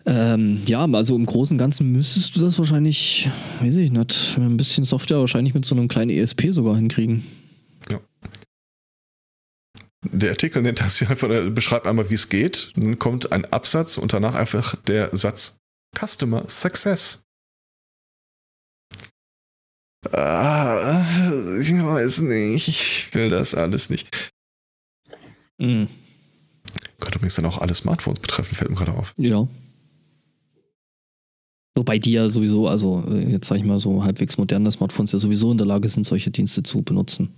Ähm, ja, also im Großen und Ganzen müsstest du das wahrscheinlich, weiß ich nicht, ein bisschen Software wahrscheinlich mit so einem kleinen ESP sogar hinkriegen. Ja. Der Artikel nennt das hier einfach, beschreibt einmal, wie es geht. Dann kommt ein Absatz und danach einfach der Satz Customer Success. Ah, ich weiß nicht. Ich will das alles nicht. Mhm. Könnte übrigens dann auch alle Smartphones betreffen, fällt mir gerade auf. Ja. Wobei die ja sowieso, also äh, jetzt sage ich mal so halbwegs moderne Smartphones ja sowieso in der Lage sind, solche Dienste zu benutzen.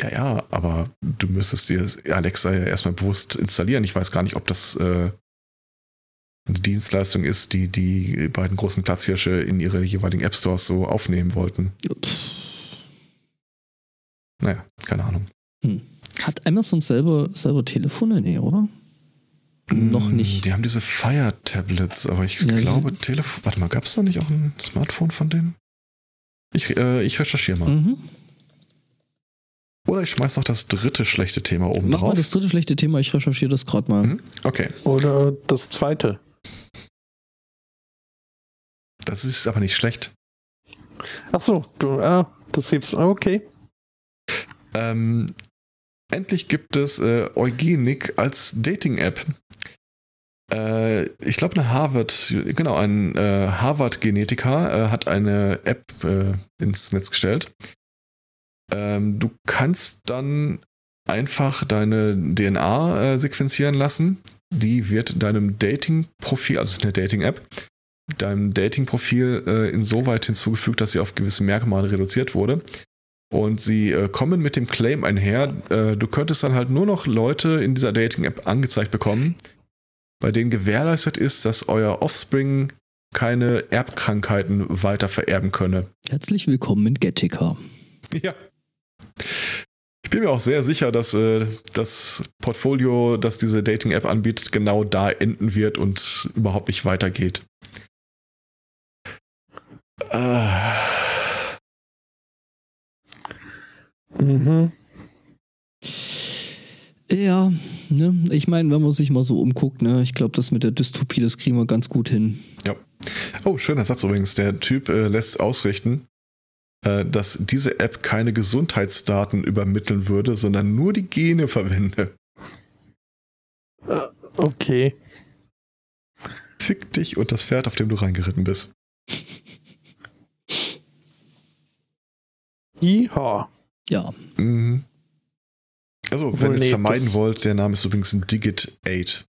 Ja, ja, aber du müsstest dir Alexa ja erstmal bewusst installieren. Ich weiß gar nicht, ob das äh, eine Dienstleistung ist, die die beiden großen Platzhirsche in ihre jeweiligen App Stores so aufnehmen wollten. Naja, keine Ahnung. Hm. Hat Amazon selber, selber Telefone? Nee, oder? Noch Mm, nicht. Die haben diese Fire-Tablets, aber ich Ja, glaube, Telefon. Warte mal, gab es da nicht auch ein Smartphone von denen? Ich, äh, ich recherchiere mal. Mhm. Oder ich schmeiß noch das dritte schlechte Thema oben Mach mal drauf. das dritte schlechte Thema, ich recherchiere das gerade mal. Mhm. Okay, Oder das zweite. Das ist aber nicht schlecht. Ach so, du, ah, das hebst, ah, okay. Ähm, endlich gibt es äh, Eugenik als Dating-App. Äh, ich glaube, eine Harvard, genau, ein äh, Harvard-Genetiker äh, hat eine App äh, ins Netz gestellt. Ähm, du kannst dann einfach deine DNA äh, sequenzieren lassen. Die wird deinem Dating-Profil, also eine Dating-App, deinem Dating-Profil äh, insoweit hinzugefügt, dass sie auf gewisse Merkmale reduziert wurde. Und sie äh, kommen mit dem Claim einher, äh, du könntest dann halt nur noch Leute in dieser Dating-App angezeigt bekommen, bei denen gewährleistet ist, dass euer Offspring keine Erbkrankheiten weiter vererben könne. Herzlich willkommen in Gattaca. Ja. Ich bin mir auch sehr sicher, dass äh, das Portfolio, das diese Dating-App anbietet, genau da enden wird und überhaupt nicht weitergeht. Äh, Mhm. Ja, ne, ich meine, wenn man sich mal so umguckt, ne, ich glaube, das mit der Dystopie, das kriegen wir ganz gut hin. Oh, schöner Satz übrigens. Der Typ äh, lässt ausrichten, äh, dass diese App keine Gesundheitsdaten übermitteln würde, sondern nur die Gene verwende. Äh, okay. Fick dich und das Pferd, auf dem du reingeritten bist. Ja. Ja, Mhm. Also, wenn Obwohl, ihr es nee, vermeiden das- wollt, der Name ist übrigens ein Digit 8.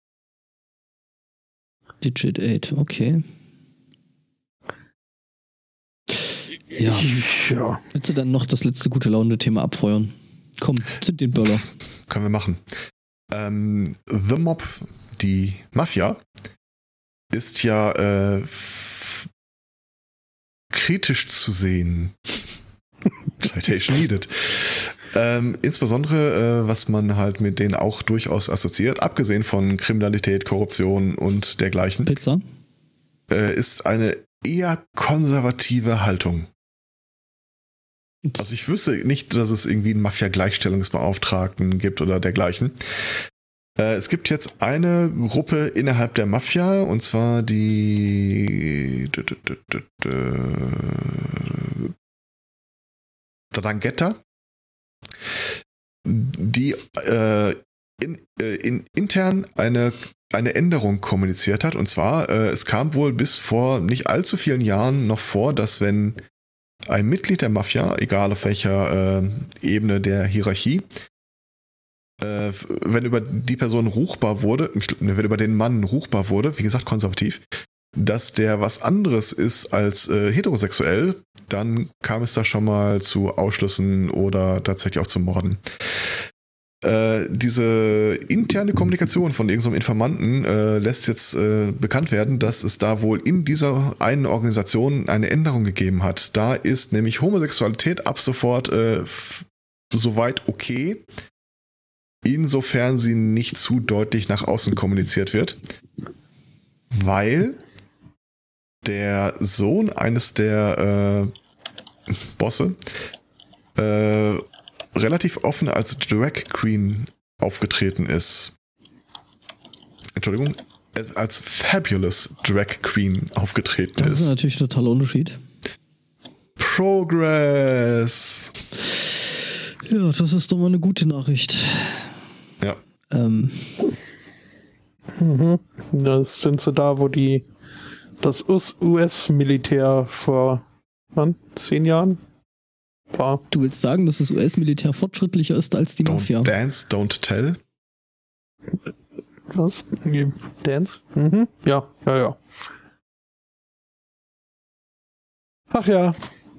Digit 8, okay. Ja, Ja. willst du dann noch das letzte gute Laune-Thema abfeuern? Komm, zünd den Böller. Können wir machen. Ähm, The Mob, die Mafia, ist ja äh, kritisch zu sehen. Citation needed. Ähm, insbesondere, äh, was man halt mit denen auch durchaus assoziiert, abgesehen von Kriminalität, Korruption und dergleichen, Pizza? äh, ist eine eher konservative Haltung. Also ich wüsste nicht, dass es irgendwie einen Mafia-Gleichstellungsbeauftragten gibt oder dergleichen. Äh, es gibt jetzt eine Gruppe innerhalb der Mafia, und zwar die Drangheta, die äh, in, äh, in, intern eine, eine Änderung kommuniziert hat. Und zwar, äh, es kam wohl bis vor nicht allzu vielen Jahren noch vor, dass wenn ein Mitglied der Mafia, egal auf welcher äh, Ebene der Hierarchie, äh, wenn über die Person ruchbar wurde, glaub, wenn über den Mann ruchbar wurde, wie gesagt konservativ, dass der was anderes ist als äh, heterosexuell, dann kam es da schon mal zu Ausschlüssen oder tatsächlich auch zu Morden. Äh, diese interne Kommunikation von irgendeinem Informanten äh, lässt jetzt äh, bekannt werden, dass es da wohl in dieser einen Organisation eine Änderung gegeben hat. Da ist nämlich Homosexualität ab sofort äh, soweit okay, insofern sie nicht zu deutlich nach außen kommuniziert wird, weil der Sohn eines der äh, Bosse äh, relativ offen als Drag Queen aufgetreten ist. Entschuldigung, als- Fabulous Drag Queen aufgetreten Das ist ist. natürlich ein totaler Unterschied. Progress. Ja, das ist doch mal eine gute Nachricht. Ja. Ähm, Mhm. Das sind sie da, wo die das US-Militär vor wann? zehn Jahren war. du willst sagen, dass das US-Militär fortschrittlicher ist als die Don't Mafia? dance, don't tell. Was? Dance? Mhm. Ja, ja, ja. Ach ja.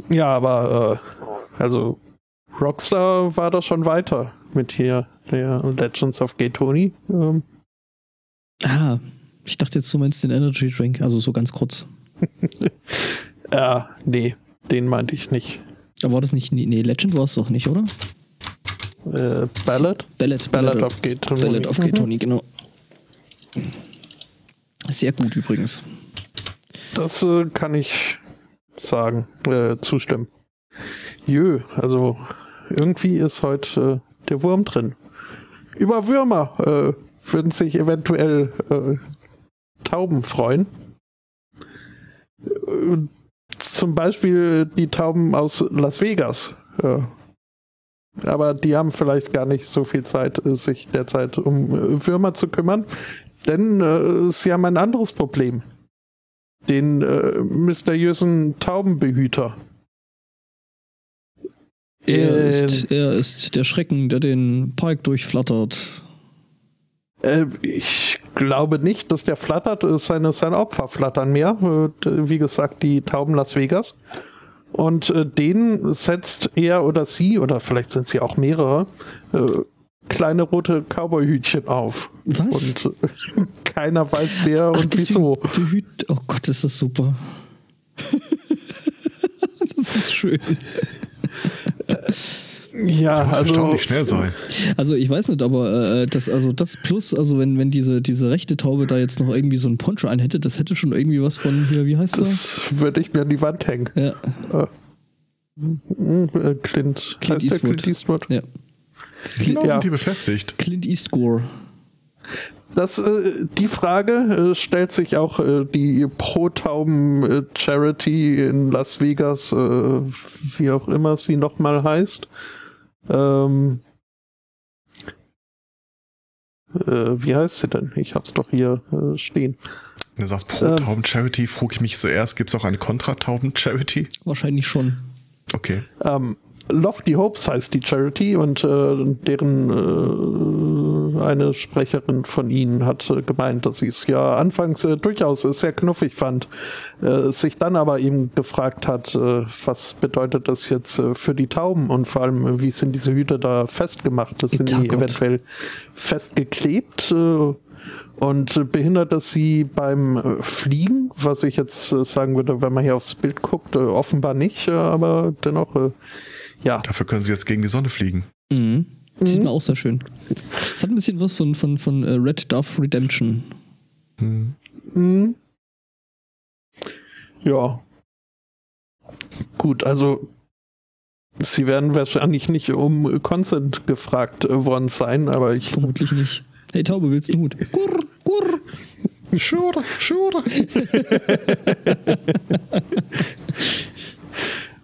Ja, aber äh, also Rockstar war da schon weiter mit hier der Legends of Gay Tony. Ähm, Ah, ich dachte jetzt, du meinst den Energy Drink, also so ganz kurz. äh, nee, den meinte ich nicht. Aber war das nicht, nee, Legend war es doch nicht, oder? Äh, Ballad? Ballad, Ballad of Gay Tony. Ballad of Gay. Tony, genau. Sehr gut übrigens. Das äh, kann ich sagen, äh, zustimmen. Jö, also irgendwie ist heute äh, der Wurm drin. Über Würmer äh, würden sich eventuell äh, Tauben freuen. Äh, zum Beispiel die Tauben aus Las Vegas. Äh, aber die haben vielleicht gar nicht so viel Zeit, äh, sich derzeit um Würmer zu kümmern. Denn sie haben ein anderes Problem den mysteriösen Taubenbehüter. Er, ist, er ist der Schrecken, der den Park durchflattert. Äh, ich glaube nicht, dass der flattert. Äh, Seine, seine Opfer flattern mehr. Äh, wie gesagt, die Tauben Las Vegas. Und äh, den setzt er oder sie, oder vielleicht sind sie auch mehrere, äh, kleine rote Cowboyhütchen auf. Was? Und äh, keiner weiß wer Ach, und wieso. oh Gott, ist das super. das ist schön. Ja, Muss also erstaunlich schnell sein. Also ich weiß nicht, aber äh, das, also das plus, also wenn, wenn diese, diese rechte Taube da jetzt noch irgendwie so ein Poncho ein hätte, das hätte schon irgendwie was von hier, wie heißt das? das würde ich mir an die Wand hängen. Ja, äh, Clint, Clint heißt Eastwood. Clint Eastwood. ja. Genau Ja. sind die befestigt. Clint Eastgore. Das, äh, die Frage äh, stellt sich auch äh, die Pro-Tauben-Charity in Las Vegas, äh, wie auch immer sie nochmal heißt. Ähm, äh, wie heißt sie denn? Ich hab's doch hier äh, stehen. Wenn du sagst Pro-Tauben-Charity, frage ich mich zuerst, gibt es auch eine Kontra-Tauben-Charity? Wahrscheinlich schon. Okay. Ähm, Lofty Hopes heißt die Charity und äh, deren äh, eine Sprecherin von ihnen hat äh, gemeint, dass sie es ja anfangs äh, durchaus äh, sehr knuffig fand, äh, sich dann aber eben gefragt hat, äh, was bedeutet das jetzt äh, für die Tauben und vor allem, äh, wie sind diese Hüte da festgemacht? Das sind Oh die Gott. eventuell festgeklebt äh, und behindert das sie beim äh, Fliegen, was ich jetzt äh, sagen würde, wenn man hier aufs Bild guckt, äh, offenbar nicht, aber dennoch, ja. Dafür können sie jetzt gegen die Sonne fliegen. Mhm. Sieht Mhm. man auch sehr schön. Es hat ein bisschen was von, von, von äh, Red Dove Redemption. Hm. Mhm. Ja. Gut, also sie werden wahrscheinlich nicht um Consent gefragt worden sein, aber ich Vermutlich nicht. Hey Taube, willst du einen Hut? Gurr, gurr. Sure, sure.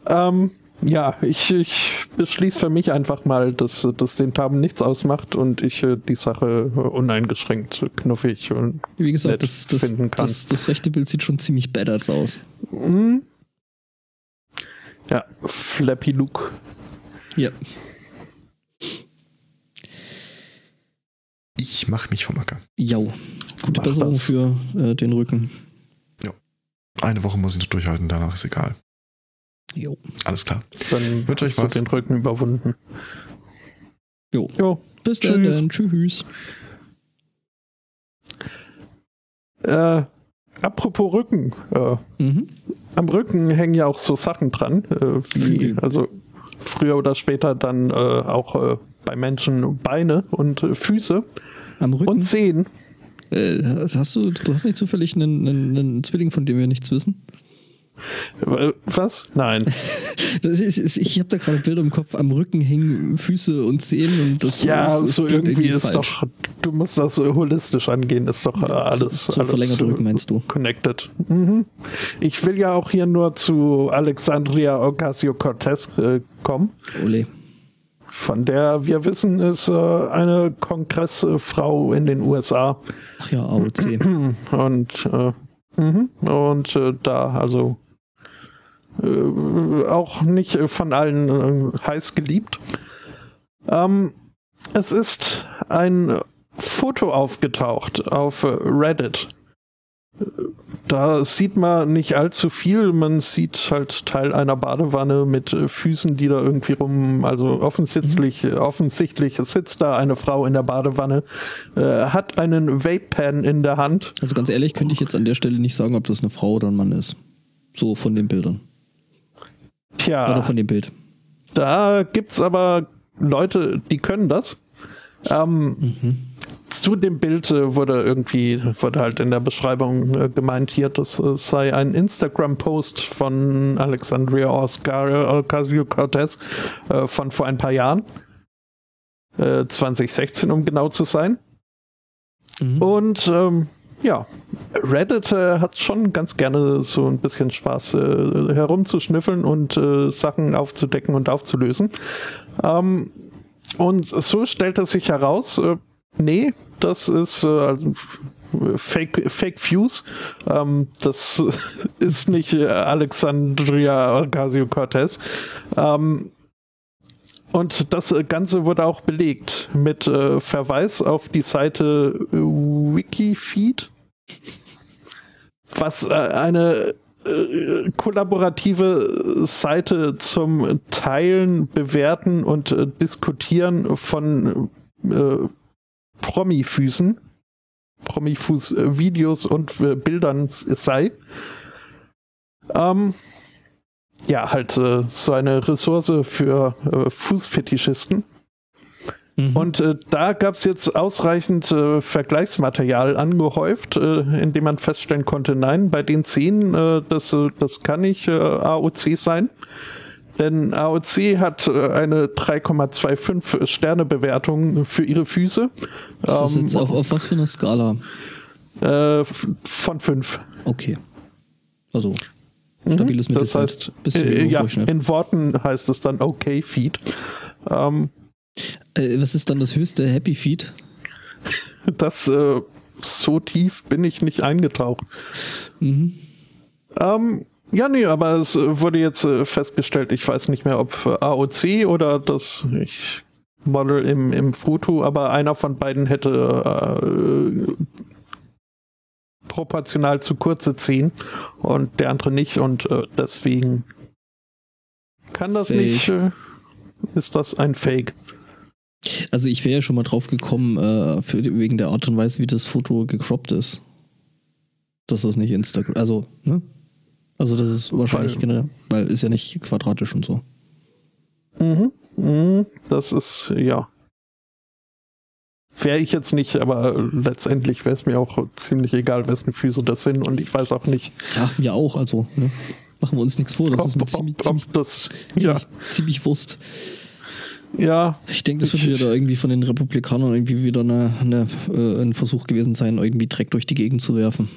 ähm, ja, ich, ich beschließe für mich einfach mal, dass das den Tauben nichts ausmacht und ich äh, die Sache äh, uneingeschränkt knuffig und Wie gesagt, nett das, das, finden kann. das, das rechte Bild sieht schon ziemlich badass aus. Mhm. Ja, Flappy Look. Ja. Ich mach mich vom Acker. Jau. Gute Mach Besserung das. für äh, den Rücken. Eine Woche muss ich noch durchhalten, danach ist egal. Jo. Alles klar. Dann Wünsche euch was. den Rücken überwunden. Jo. Jo. Bis Tschüss. dann. Tschüss. Äh, apropos Rücken. Äh, Mhm. am Rücken hängen ja auch so Sachen dran, äh, wie, also früher oder später dann äh, auch äh, bei Menschen Beine und äh, Füße Am Rücken. und Zehen. Äh, hast du, du hast nicht zufällig einen, einen, einen Zwilling, von dem wir nichts wissen? Äh, Was? Nein. Ist, ich habe da gerade Bilder im Kopf, am Rücken hängen Füße und Zehen und das ja, ist, so klingt irgendwie ist falsch. doch, du musst das holistisch angehen, ist doch äh, alles, so alles verlängerte Rücken meinst du? connected. Mhm. Ich will ja auch hier nur zu Alexandria Ocasio-Cortez äh, kommen. Ole. von der wir wissen, ist äh, eine Kongressfrau in den USA Ach ja, AOC. und äh, mhm. und äh, da also auch nicht äh, von allen äh, heiß geliebt. Ähm, es ist ein Foto aufgetaucht auf äh, Reddit. Äh, da sieht man nicht allzu viel. Man sieht halt Teil einer Badewanne mit äh, Füßen, die da irgendwie rum, also offensichtlich, mhm. offensichtlich sitzt da eine Frau in der Badewanne, äh, hat einen Vape-Pen in der Hand. Also ganz ehrlich könnte ich jetzt an der Stelle nicht sagen, ob das eine Frau oder ein Mann ist. So von den Bildern. Tja. Oder von dem Bild. Da gibt's aber Leute, die können das. Ähm, mhm zu dem Bild äh, wurde irgendwie, wurde halt in der Beschreibung äh, gemeint hier, das äh, sei ein Instagram-Post von Alexandria Ocasio-Cortez von vor ein paar Jahren. 2016, um genau zu sein. Mhm. Und ähm, ja, Reddit äh, hat schon ganz gerne so ein bisschen Spaß äh, herumzuschnüffeln und äh, Sachen aufzudecken und aufzulösen. Ähm, und so stellt es sich heraus, Nee, das ist äh, Fake, Fake Fuse. Ähm, das ist nicht äh, Alexandria Ocasio-Cortez. Ähm, und das Ganze wurde auch belegt mit äh, Verweis auf die Seite Wikifeed, was äh, eine äh, kollaborative Seite zum Teilen, Bewerten und äh, Diskutieren von äh, Promi-Füßen, Promi-Fuß-Videos und äh, Bildern sei. Ähm, ja, halt äh, so eine Ressource für äh, Fußfetischisten. Mhm. Und äh, da gab es jetzt ausreichend äh, Vergleichsmaterial angehäuft, äh, in dem man feststellen konnte, nein, bei den zehn, äh, das, äh, das kann nicht äh, AOC sein. Denn AOC hat äh, eine 3,25 Sterne Bewertung für ihre Füße. Ist das jetzt ähm, auf, auf was für eine Skala? Äh, von 5. Okay. Also. Stabiles Mittelfeld. Das heißt, äh, ja, in Worten heißt es dann okay Feed. Ähm, äh, was ist dann das höchste Happy Feed? Das äh, so tief bin ich nicht eingetaucht. Mhm. Ähm, ja, nee, aber es äh, wurde jetzt äh, festgestellt, ich weiß nicht mehr, ob äh, AOC oder das ich, Model im, im Foto, aber einer von beiden hätte proportional zu kurze ziehen und der andere nicht und äh, deswegen kann das Fake. nicht, äh, ist das ein Fake. Also ich wäre ja schon mal drauf gekommen, äh, für, wegen der Art und Weise, wie das Foto gecroppt ist. Dass das nicht Instagram, also, ne? Also das ist wahrscheinlich weil, generell, weil ist ja nicht quadratisch und so. Mhm, mhm das ist, ja. Wäre ich jetzt nicht, aber letztendlich wäre es mir auch ziemlich egal, wessen Füße das sind und ich weiß auch nicht. Ja, mir auch, also ne? machen wir uns nichts vor, das ob, ist mir ziemlich, ob, ob das, ja. ziemlich, ziemlich Wurst. Ja. Ich denke, das wird wieder irgendwie von den Republikanern irgendwie wieder eine, eine, äh, ein Versuch gewesen sein, irgendwie Dreck durch die Gegend zu werfen.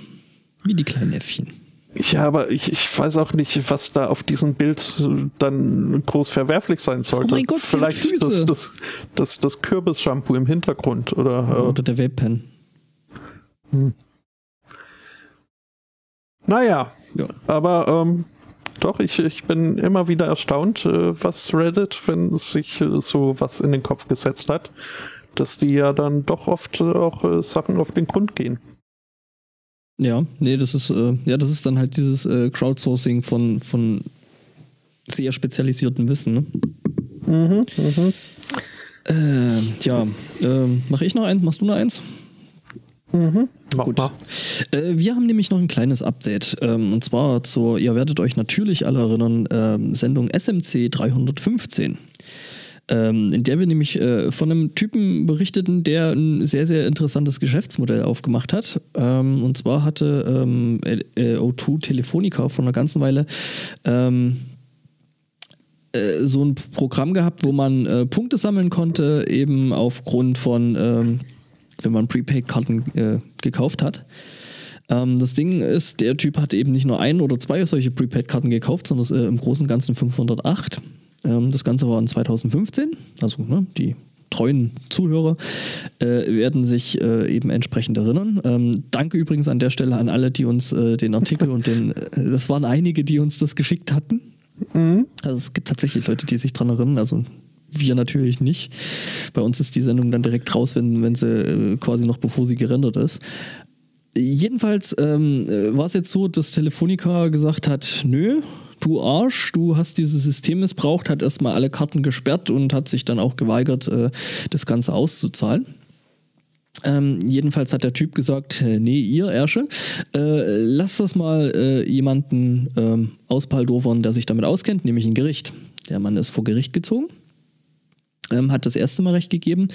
Wie die kleinen Äffchen. Ja, aber ich, ich weiß auch nicht, was da auf diesem Bild dann groß verwerflich sein sollte. Oh mein Gott, Vielleicht das, das, das, das Kürbisshampoo im Hintergrund oder. Oder der Vape-Pen. Hm. Naja, ja. aber ähm, doch, ich, ich bin immer wieder erstaunt, äh, was Reddit, wenn es sich äh, so was in den Kopf gesetzt hat, dass die ja dann doch oft äh, auch äh, Sachen auf den Grund gehen. Ja, nee, das ist, äh, ja, das ist dann halt dieses äh, Crowdsourcing von, von sehr spezialisiertem Wissen, ne? Mhm, mhm. Äh, ja, äh, mache ich noch eins, machst du noch eins? Mhm. Mach Gut. Äh, wir haben nämlich noch ein kleines Update. Ähm, und zwar zur, ihr werdet euch natürlich alle erinnern, ähm, Sendung SMC 315 ähm, in der wir nämlich äh, von einem Typen berichteten, der ein sehr, sehr interessantes Geschäftsmodell aufgemacht hat. Ähm, und zwar hatte ähm, O2 Telefonica vor einer ganzen Weile äh, so ein Programm gehabt, wo man äh, Punkte sammeln konnte, eben aufgrund von, wenn man Prepaid-Karten äh, gekauft hat. Das Ding ist, der Typ hat eben nicht nur ein oder zwei solche Prepaid-Karten gekauft, sondern äh, im Großen und Ganzen 508. Ähm, das Ganze war in 2015, also ne, die treuen Zuhörer äh, werden sich äh, eben entsprechend erinnern. Ähm, danke übrigens an der Stelle an alle, die uns äh, den Artikel und den, äh, das waren einige, die uns das geschickt hatten. Mhm. Also es gibt tatsächlich Leute, die sich daran erinnern, also wir natürlich nicht. Bei uns ist die Sendung dann direkt raus, wenn, wenn sie äh, quasi noch bevor sie gerendert ist. Jedenfalls ähm, äh, war es jetzt so, dass Telefonica gesagt hat, nö, du Arsch, du hast dieses System missbraucht, hat erstmal alle Karten gesperrt und hat sich dann auch geweigert, äh, das Ganze auszuzahlen. Ähm, jedenfalls hat der Typ gesagt, äh, nee, ihr Ersche, äh, lass das mal äh, jemanden ähm, auspaldovern, der sich damit auskennt, nämlich ein Gericht. Der Mann ist vor Gericht gezogen, ähm, hat das erste Mal recht gegeben.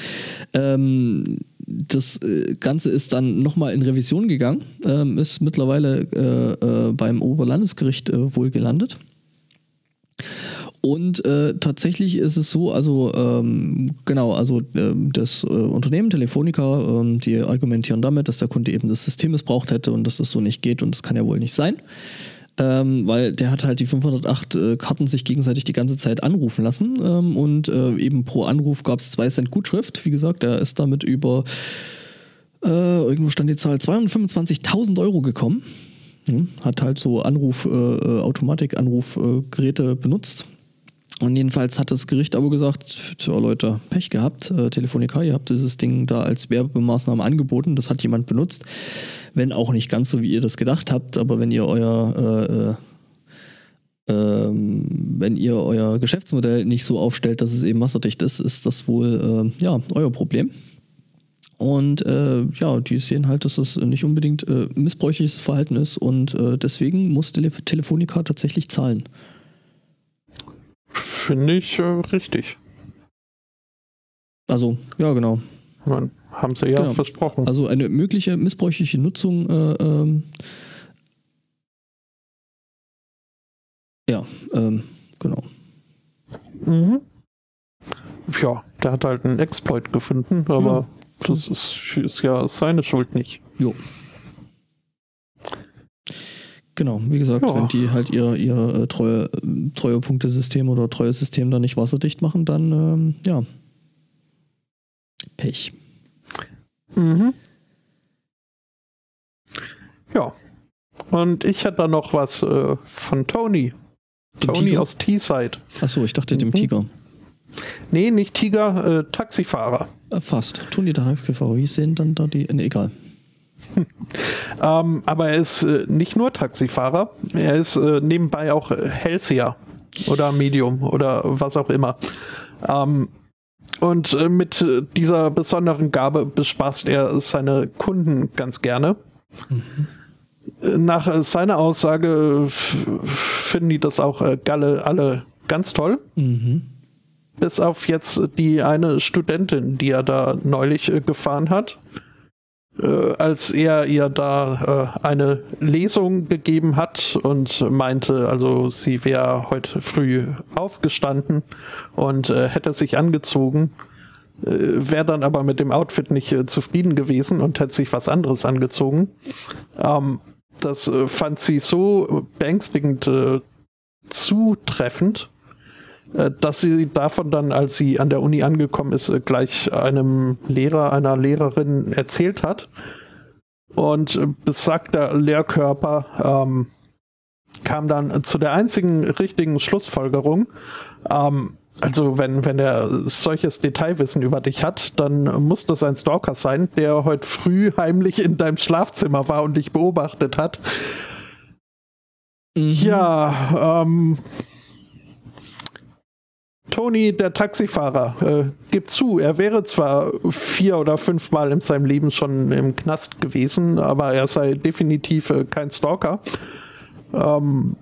Ähm, das äh, Ganze ist dann nochmal in Revision gegangen, ähm, ist mittlerweile äh, äh, beim Oberlandesgericht wohl gelandet. Und äh, tatsächlich ist es so, also ähm, genau, also äh, das äh, Unternehmen Telefonica, ähm, die argumentieren damit, dass der Kunde eben das System missbraucht hätte und dass das so nicht geht und das kann ja wohl nicht sein. Ähm, weil der hat halt die 508 äh, Karten sich gegenseitig die ganze Zeit anrufen lassen ähm, und äh, eben pro Anruf gab es 2 Cent Gutschrift. Wie gesagt, der ist damit über, äh, irgendwo stand die Zahl, 225.000 Euro gekommen. Hm, hat halt so Anruf, Automatik-Anrufgeräte benutzt und jedenfalls hat das Gericht aber gesagt, tja Leute, Pech gehabt, äh, Telefonica, ihr habt dieses Ding da als Werbemaßnahme angeboten, das hat jemand benutzt, wenn auch nicht ganz so, wie ihr das gedacht habt, aber wenn ihr euer äh, äh, ähm, wenn ihr euer Geschäftsmodell nicht so aufstellt, dass es eben wasserdicht ist, ist das wohl äh, ja euer Problem. Und äh, ja, die sehen halt, dass das nicht unbedingt äh, missbräuchliches Verhalten ist und äh, deswegen muss Tele Telefonica tatsächlich zahlen. Finde ich äh, richtig. Also, ja, genau. Man, haben sie ja genau. versprochen. Also eine mögliche missbräuchliche Nutzung. Äh, ähm, ja, ähm, genau. Mhm. Ja, der hat halt einen Exploit gefunden, aber ja. das ist, ist ja seine Schuld nicht. Jo. Genau, wie gesagt, ja. wenn die halt ihr, ihr äh, treue, Treuepunktesystem oder Treuesystem da nicht wasserdicht machen, dann ähm, ja. Pech. Mhm. Ja. Und ich hätte da noch was äh, von Tony. Dem Tony Tiger? aus T-Side. Achso, ich dachte mhm. dem Tiger. Nee, nicht Tiger, äh, Taxifahrer. Äh, fast. Tony der Taxifahrer. Wie sehen dann da die. Nee, egal. ähm, aber er ist äh, nicht nur Taxifahrer, er ist äh, nebenbei auch Hellseher oder Medium oder was auch immer. Ähm, und äh, mit dieser besonderen Gabe bespaßt er seine Kunden ganz gerne. Mhm. Nach seiner Aussage finden die das auch äh, alle, alle ganz toll. Mhm. Bis auf jetzt die eine Studentin, die er da neulich äh, gefahren hat äh, als er ihr da äh, eine Lesung gegeben hat und meinte, also sie wäre heute früh aufgestanden und äh, hätte sich angezogen, äh, wäre dann aber mit dem Outfit nicht äh, zufrieden gewesen und hätte sich was anderes angezogen. Ähm, das fand sie so beängstigend zutreffend, dass sie davon dann, als sie an der Uni angekommen ist, äh, gleich einem Lehrer, einer Lehrerin erzählt hat. Und äh, besagter Lehrkörper ähm, kam dann zu der einzigen richtigen Schlussfolgerung. Ähm, also wenn, wenn er solches Detailwissen über dich hat, dann muss das ein Stalker sein, der heute früh heimlich in deinem Schlafzimmer war und dich beobachtet hat. Mhm. Ja, ähm, Tony, der Taxifahrer, äh, gibt zu, er wäre zwar vier oder fünfmal in seinem Leben schon im Knast gewesen, aber er sei definitiv äh, kein Stalker. Ähm,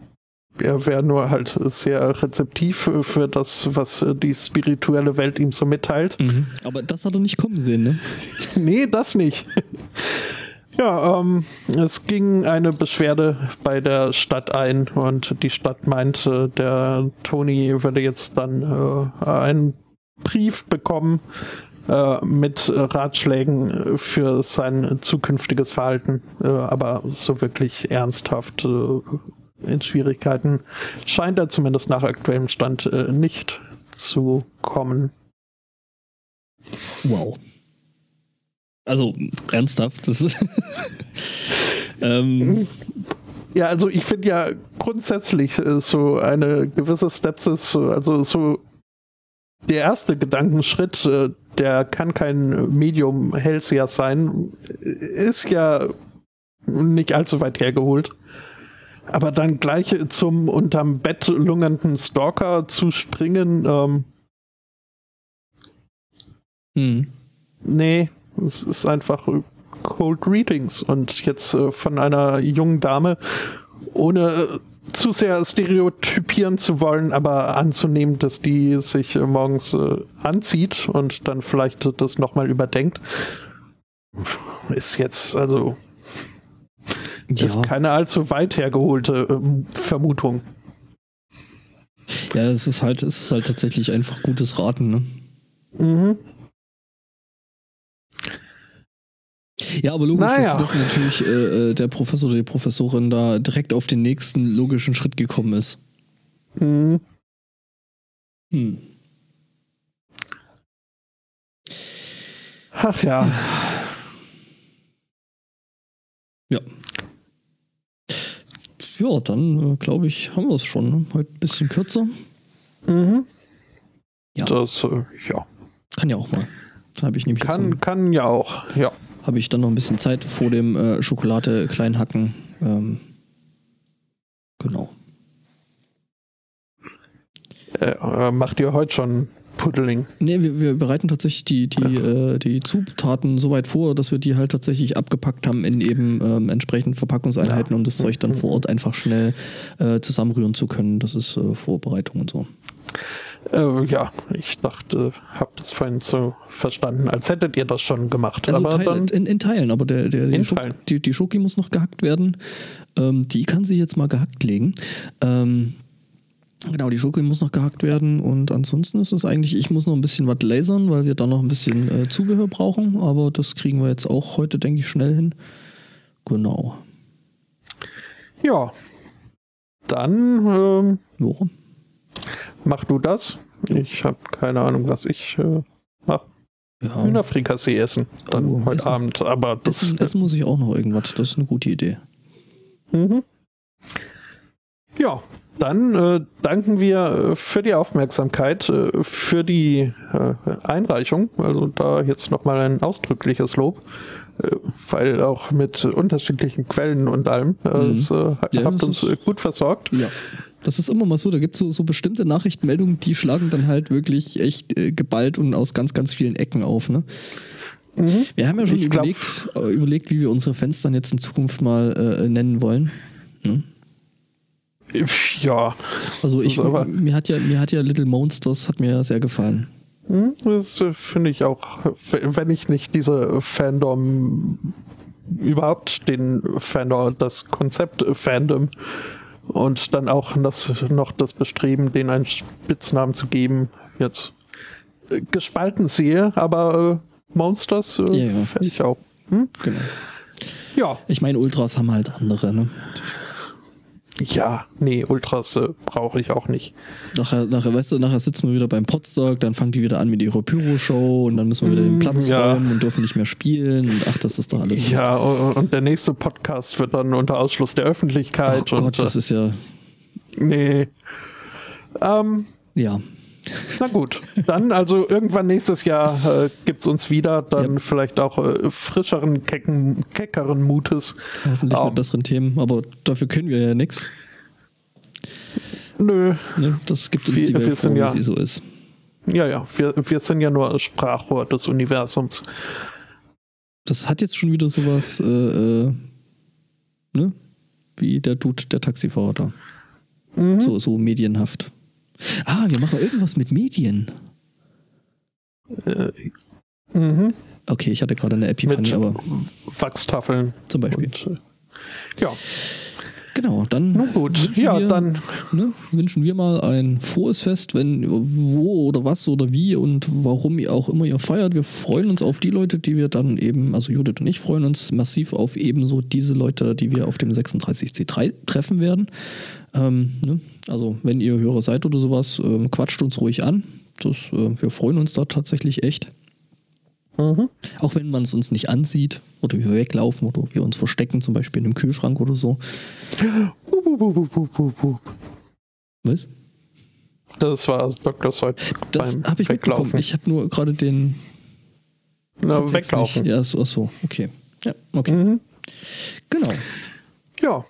er wäre nur halt sehr rezeptiv für das, was die spirituelle Welt ihm so mitteilt. Mhm. Aber das hat er nicht kommen sehen, ne? nee, das nicht. Ja, ähm, es ging eine Beschwerde bei der Stadt ein und die Stadt meinte, der Toni würde jetzt dann äh, einen Brief bekommen äh, mit Ratschlägen für sein zukünftiges Verhalten, äh, aber so wirklich ernsthaft äh, in Schwierigkeiten scheint er zumindest nach aktuellem Stand äh, nicht zu kommen. Wow. Also ernsthaft, das ist. ähm, ja, also ich finde ja grundsätzlich äh, so eine gewisse Stepsis, also so der erste Gedankenschritt, äh, der kann kein Medium Hellseher sein, ist ja nicht allzu weit hergeholt. Aber dann gleich zum unterm Bett lungernden Stalker zu springen, ähm, Hm. nee, es ist einfach Cold Readings. Und jetzt äh, von einer jungen Dame, ohne äh, zu sehr stereotypieren zu wollen, aber anzunehmen, dass die sich äh, morgens äh, anzieht und dann vielleicht äh, das nochmal überdenkt, ist jetzt also Ja, ist keine allzu weit hergeholte Vermutung. ja, es ist halt, es ist halt tatsächlich einfach gutes Raten, ne? Mhm. Ja, aber logisch, Naja. dass, dass natürlich äh, äh, der Professor oder die Professorin da direkt auf den nächsten logischen Schritt gekommen ist. Mhm. Hm. Ach ja. Ja. Ja, dann äh, glaube ich, haben wir es schon. Ne? Heute ein bisschen kürzer. Mhm. Ja. Das, äh, ja. Kann ja auch mal. Dann habe ich nämlich Kann, kann ja auch, ja. Habe ich dann noch ein bisschen Zeit vor dem äh, Schokolade Kleinhacken. Ähm, genau. Äh, äh, macht ihr heute schon Pudding? Nee, wir, wir bereiten tatsächlich die, die, äh, die Zutaten so weit vor, dass wir die halt tatsächlich abgepackt haben in eben ähm, entsprechenden Verpackungseinheiten, um das Zeug dann vor Ort einfach schnell äh, zusammenrühren zu können. Das ist äh, Vorbereitung und so. Äh, ja, ich dachte, hab das vorhin so verstanden, als hättet ihr das schon gemacht. Also aber Teile, dann, in, in Teilen, aber der, der, die, In Scho Teilen. die, die Schoki muss noch gehackt werden. Ähm, die kann sie jetzt mal gehackt legen. Ähm, genau, die Schoki muss noch gehackt werden und ansonsten ist es eigentlich, ich muss noch ein bisschen was lasern, weil wir da noch ein bisschen äh, Zubehör brauchen, aber das kriegen wir jetzt auch heute, denke ich, schnell hin. Genau. ja. Dann ähm, Worum? Mach du das. Ich habe keine Ahnung, was ich äh, mache. Ja. Hühnerfrikassee essen. Dann Oh, heute essen. Abend. Aber das. Essen, essen muss ich auch noch irgendwas, das ist eine gute Idee. Mhm. Ja, dann äh, danken wir äh, für die Aufmerksamkeit, äh, für die äh, Einreichung. Also da jetzt nochmal ein ausdrückliches Lob, weil auch mit unterschiedlichen Quellen und allem, Mhm. es, Ja, habt uns gut versorgt. Ja. Das ist immer mal so, da gibt es so, so bestimmte Nachrichtenmeldungen, die schlagen dann halt wirklich echt äh, geballt und aus ganz, ganz vielen Ecken auf. Ne? Mhm. Wir haben ja schon Ich überlegt, äh, überlegt, wie wir unsere Fans dann jetzt in Zukunft mal äh, nennen wollen. Ne? Ja, Also ich, aber- mir hat ja, mir hat ja Little Monsters hat mir sehr gefallen. Hm, Das finde ich auch, wenn ich nicht diese Fandom überhaupt den Fandom, das Konzept Fandom und dann auch das, noch das Bestreben, den einen Spitznamen zu geben, jetzt äh, gespalten sehe, aber äh, Monsters äh, ja. fände ich auch. Hm? Genau. Ja, Ich meine, Ultras haben halt andere. Ne? Ja, nee, Ultras äh, brauche ich auch nicht. Nachher, nachher, weißt du, nachher sitzen wir wieder beim Potstock, dann fangen die wieder an mit ihrer Pyro-Show und dann müssen wir wieder den Mm, Platz ja. räumen und dürfen nicht mehr spielen und ach, das ist doch alles. Ja, und und der nächste Podcast wird dann unter Ausschluss der Oh Öffentlichkeit Gott, und das äh, ist ja, nee. Ähm, ja. Na gut, dann also irgendwann nächstes Jahr äh, gibt's uns wieder, dann Ja. vielleicht auch äh, frischeren, kecken, keckeren Mutes. Hoffentlich Ähm, mit besseren Themen, aber dafür können wir ja nichts. Nö, Ne? Das gibt uns Wir- die Welt vor, sind wie ja- sie so ist. ja, ja, wir, wir sind ja nur Sprachrohr des Universums. Das hat jetzt schon wieder sowas, äh, äh, ne? Wie der Dude, der Taxifahrer da. Mhm. So, so medienhaft. Ah, wir machen irgendwas mit Medien. Äh, mhm. Okay, ich hatte gerade eine Epiphanie, Mit aber Wachstafeln. zum Beispiel. Und, äh, ja, Genau, dann nun gut. wünschen Ja, wir, dann ne, wünschen wir mal ein frohes Fest, wenn wo oder was oder wie und warum ihr auch immer ihr feiert. Wir freuen uns auf die Leute, die wir dann eben, also Judith und ich freuen uns massiv auf ebenso diese Leute, die wir auf dem 36C3 treffen werden. Ähm, ne? Also wenn ihr Hörer seid oder sowas, ähm, quatscht uns ruhig an. Das, äh, wir freuen uns da tatsächlich echt. Mhm. Auch wenn man es uns nicht ansieht oder wir weglaufen oder wir uns verstecken, zum Beispiel in einem Kühlschrank oder so. Was? Das war Dr. Seid Das habe ich mitbekommen. Weglaufen. Ich habe nur gerade den Na, weglaufen. Nicht. Ja, so, so, okay. Ja, okay. Mhm. Genau. Ja.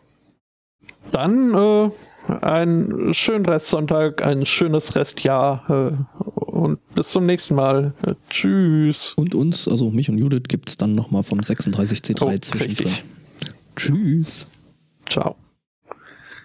Dann äh, einen schönen Restsonntag, ein schönes Restjahr äh, und bis zum nächsten Mal. Äh, tschüss. Und uns, also mich und Judith, gibt es dann nochmal vom 36C3 Oh, zwischendrin. richtig. Tschüss. Ciao.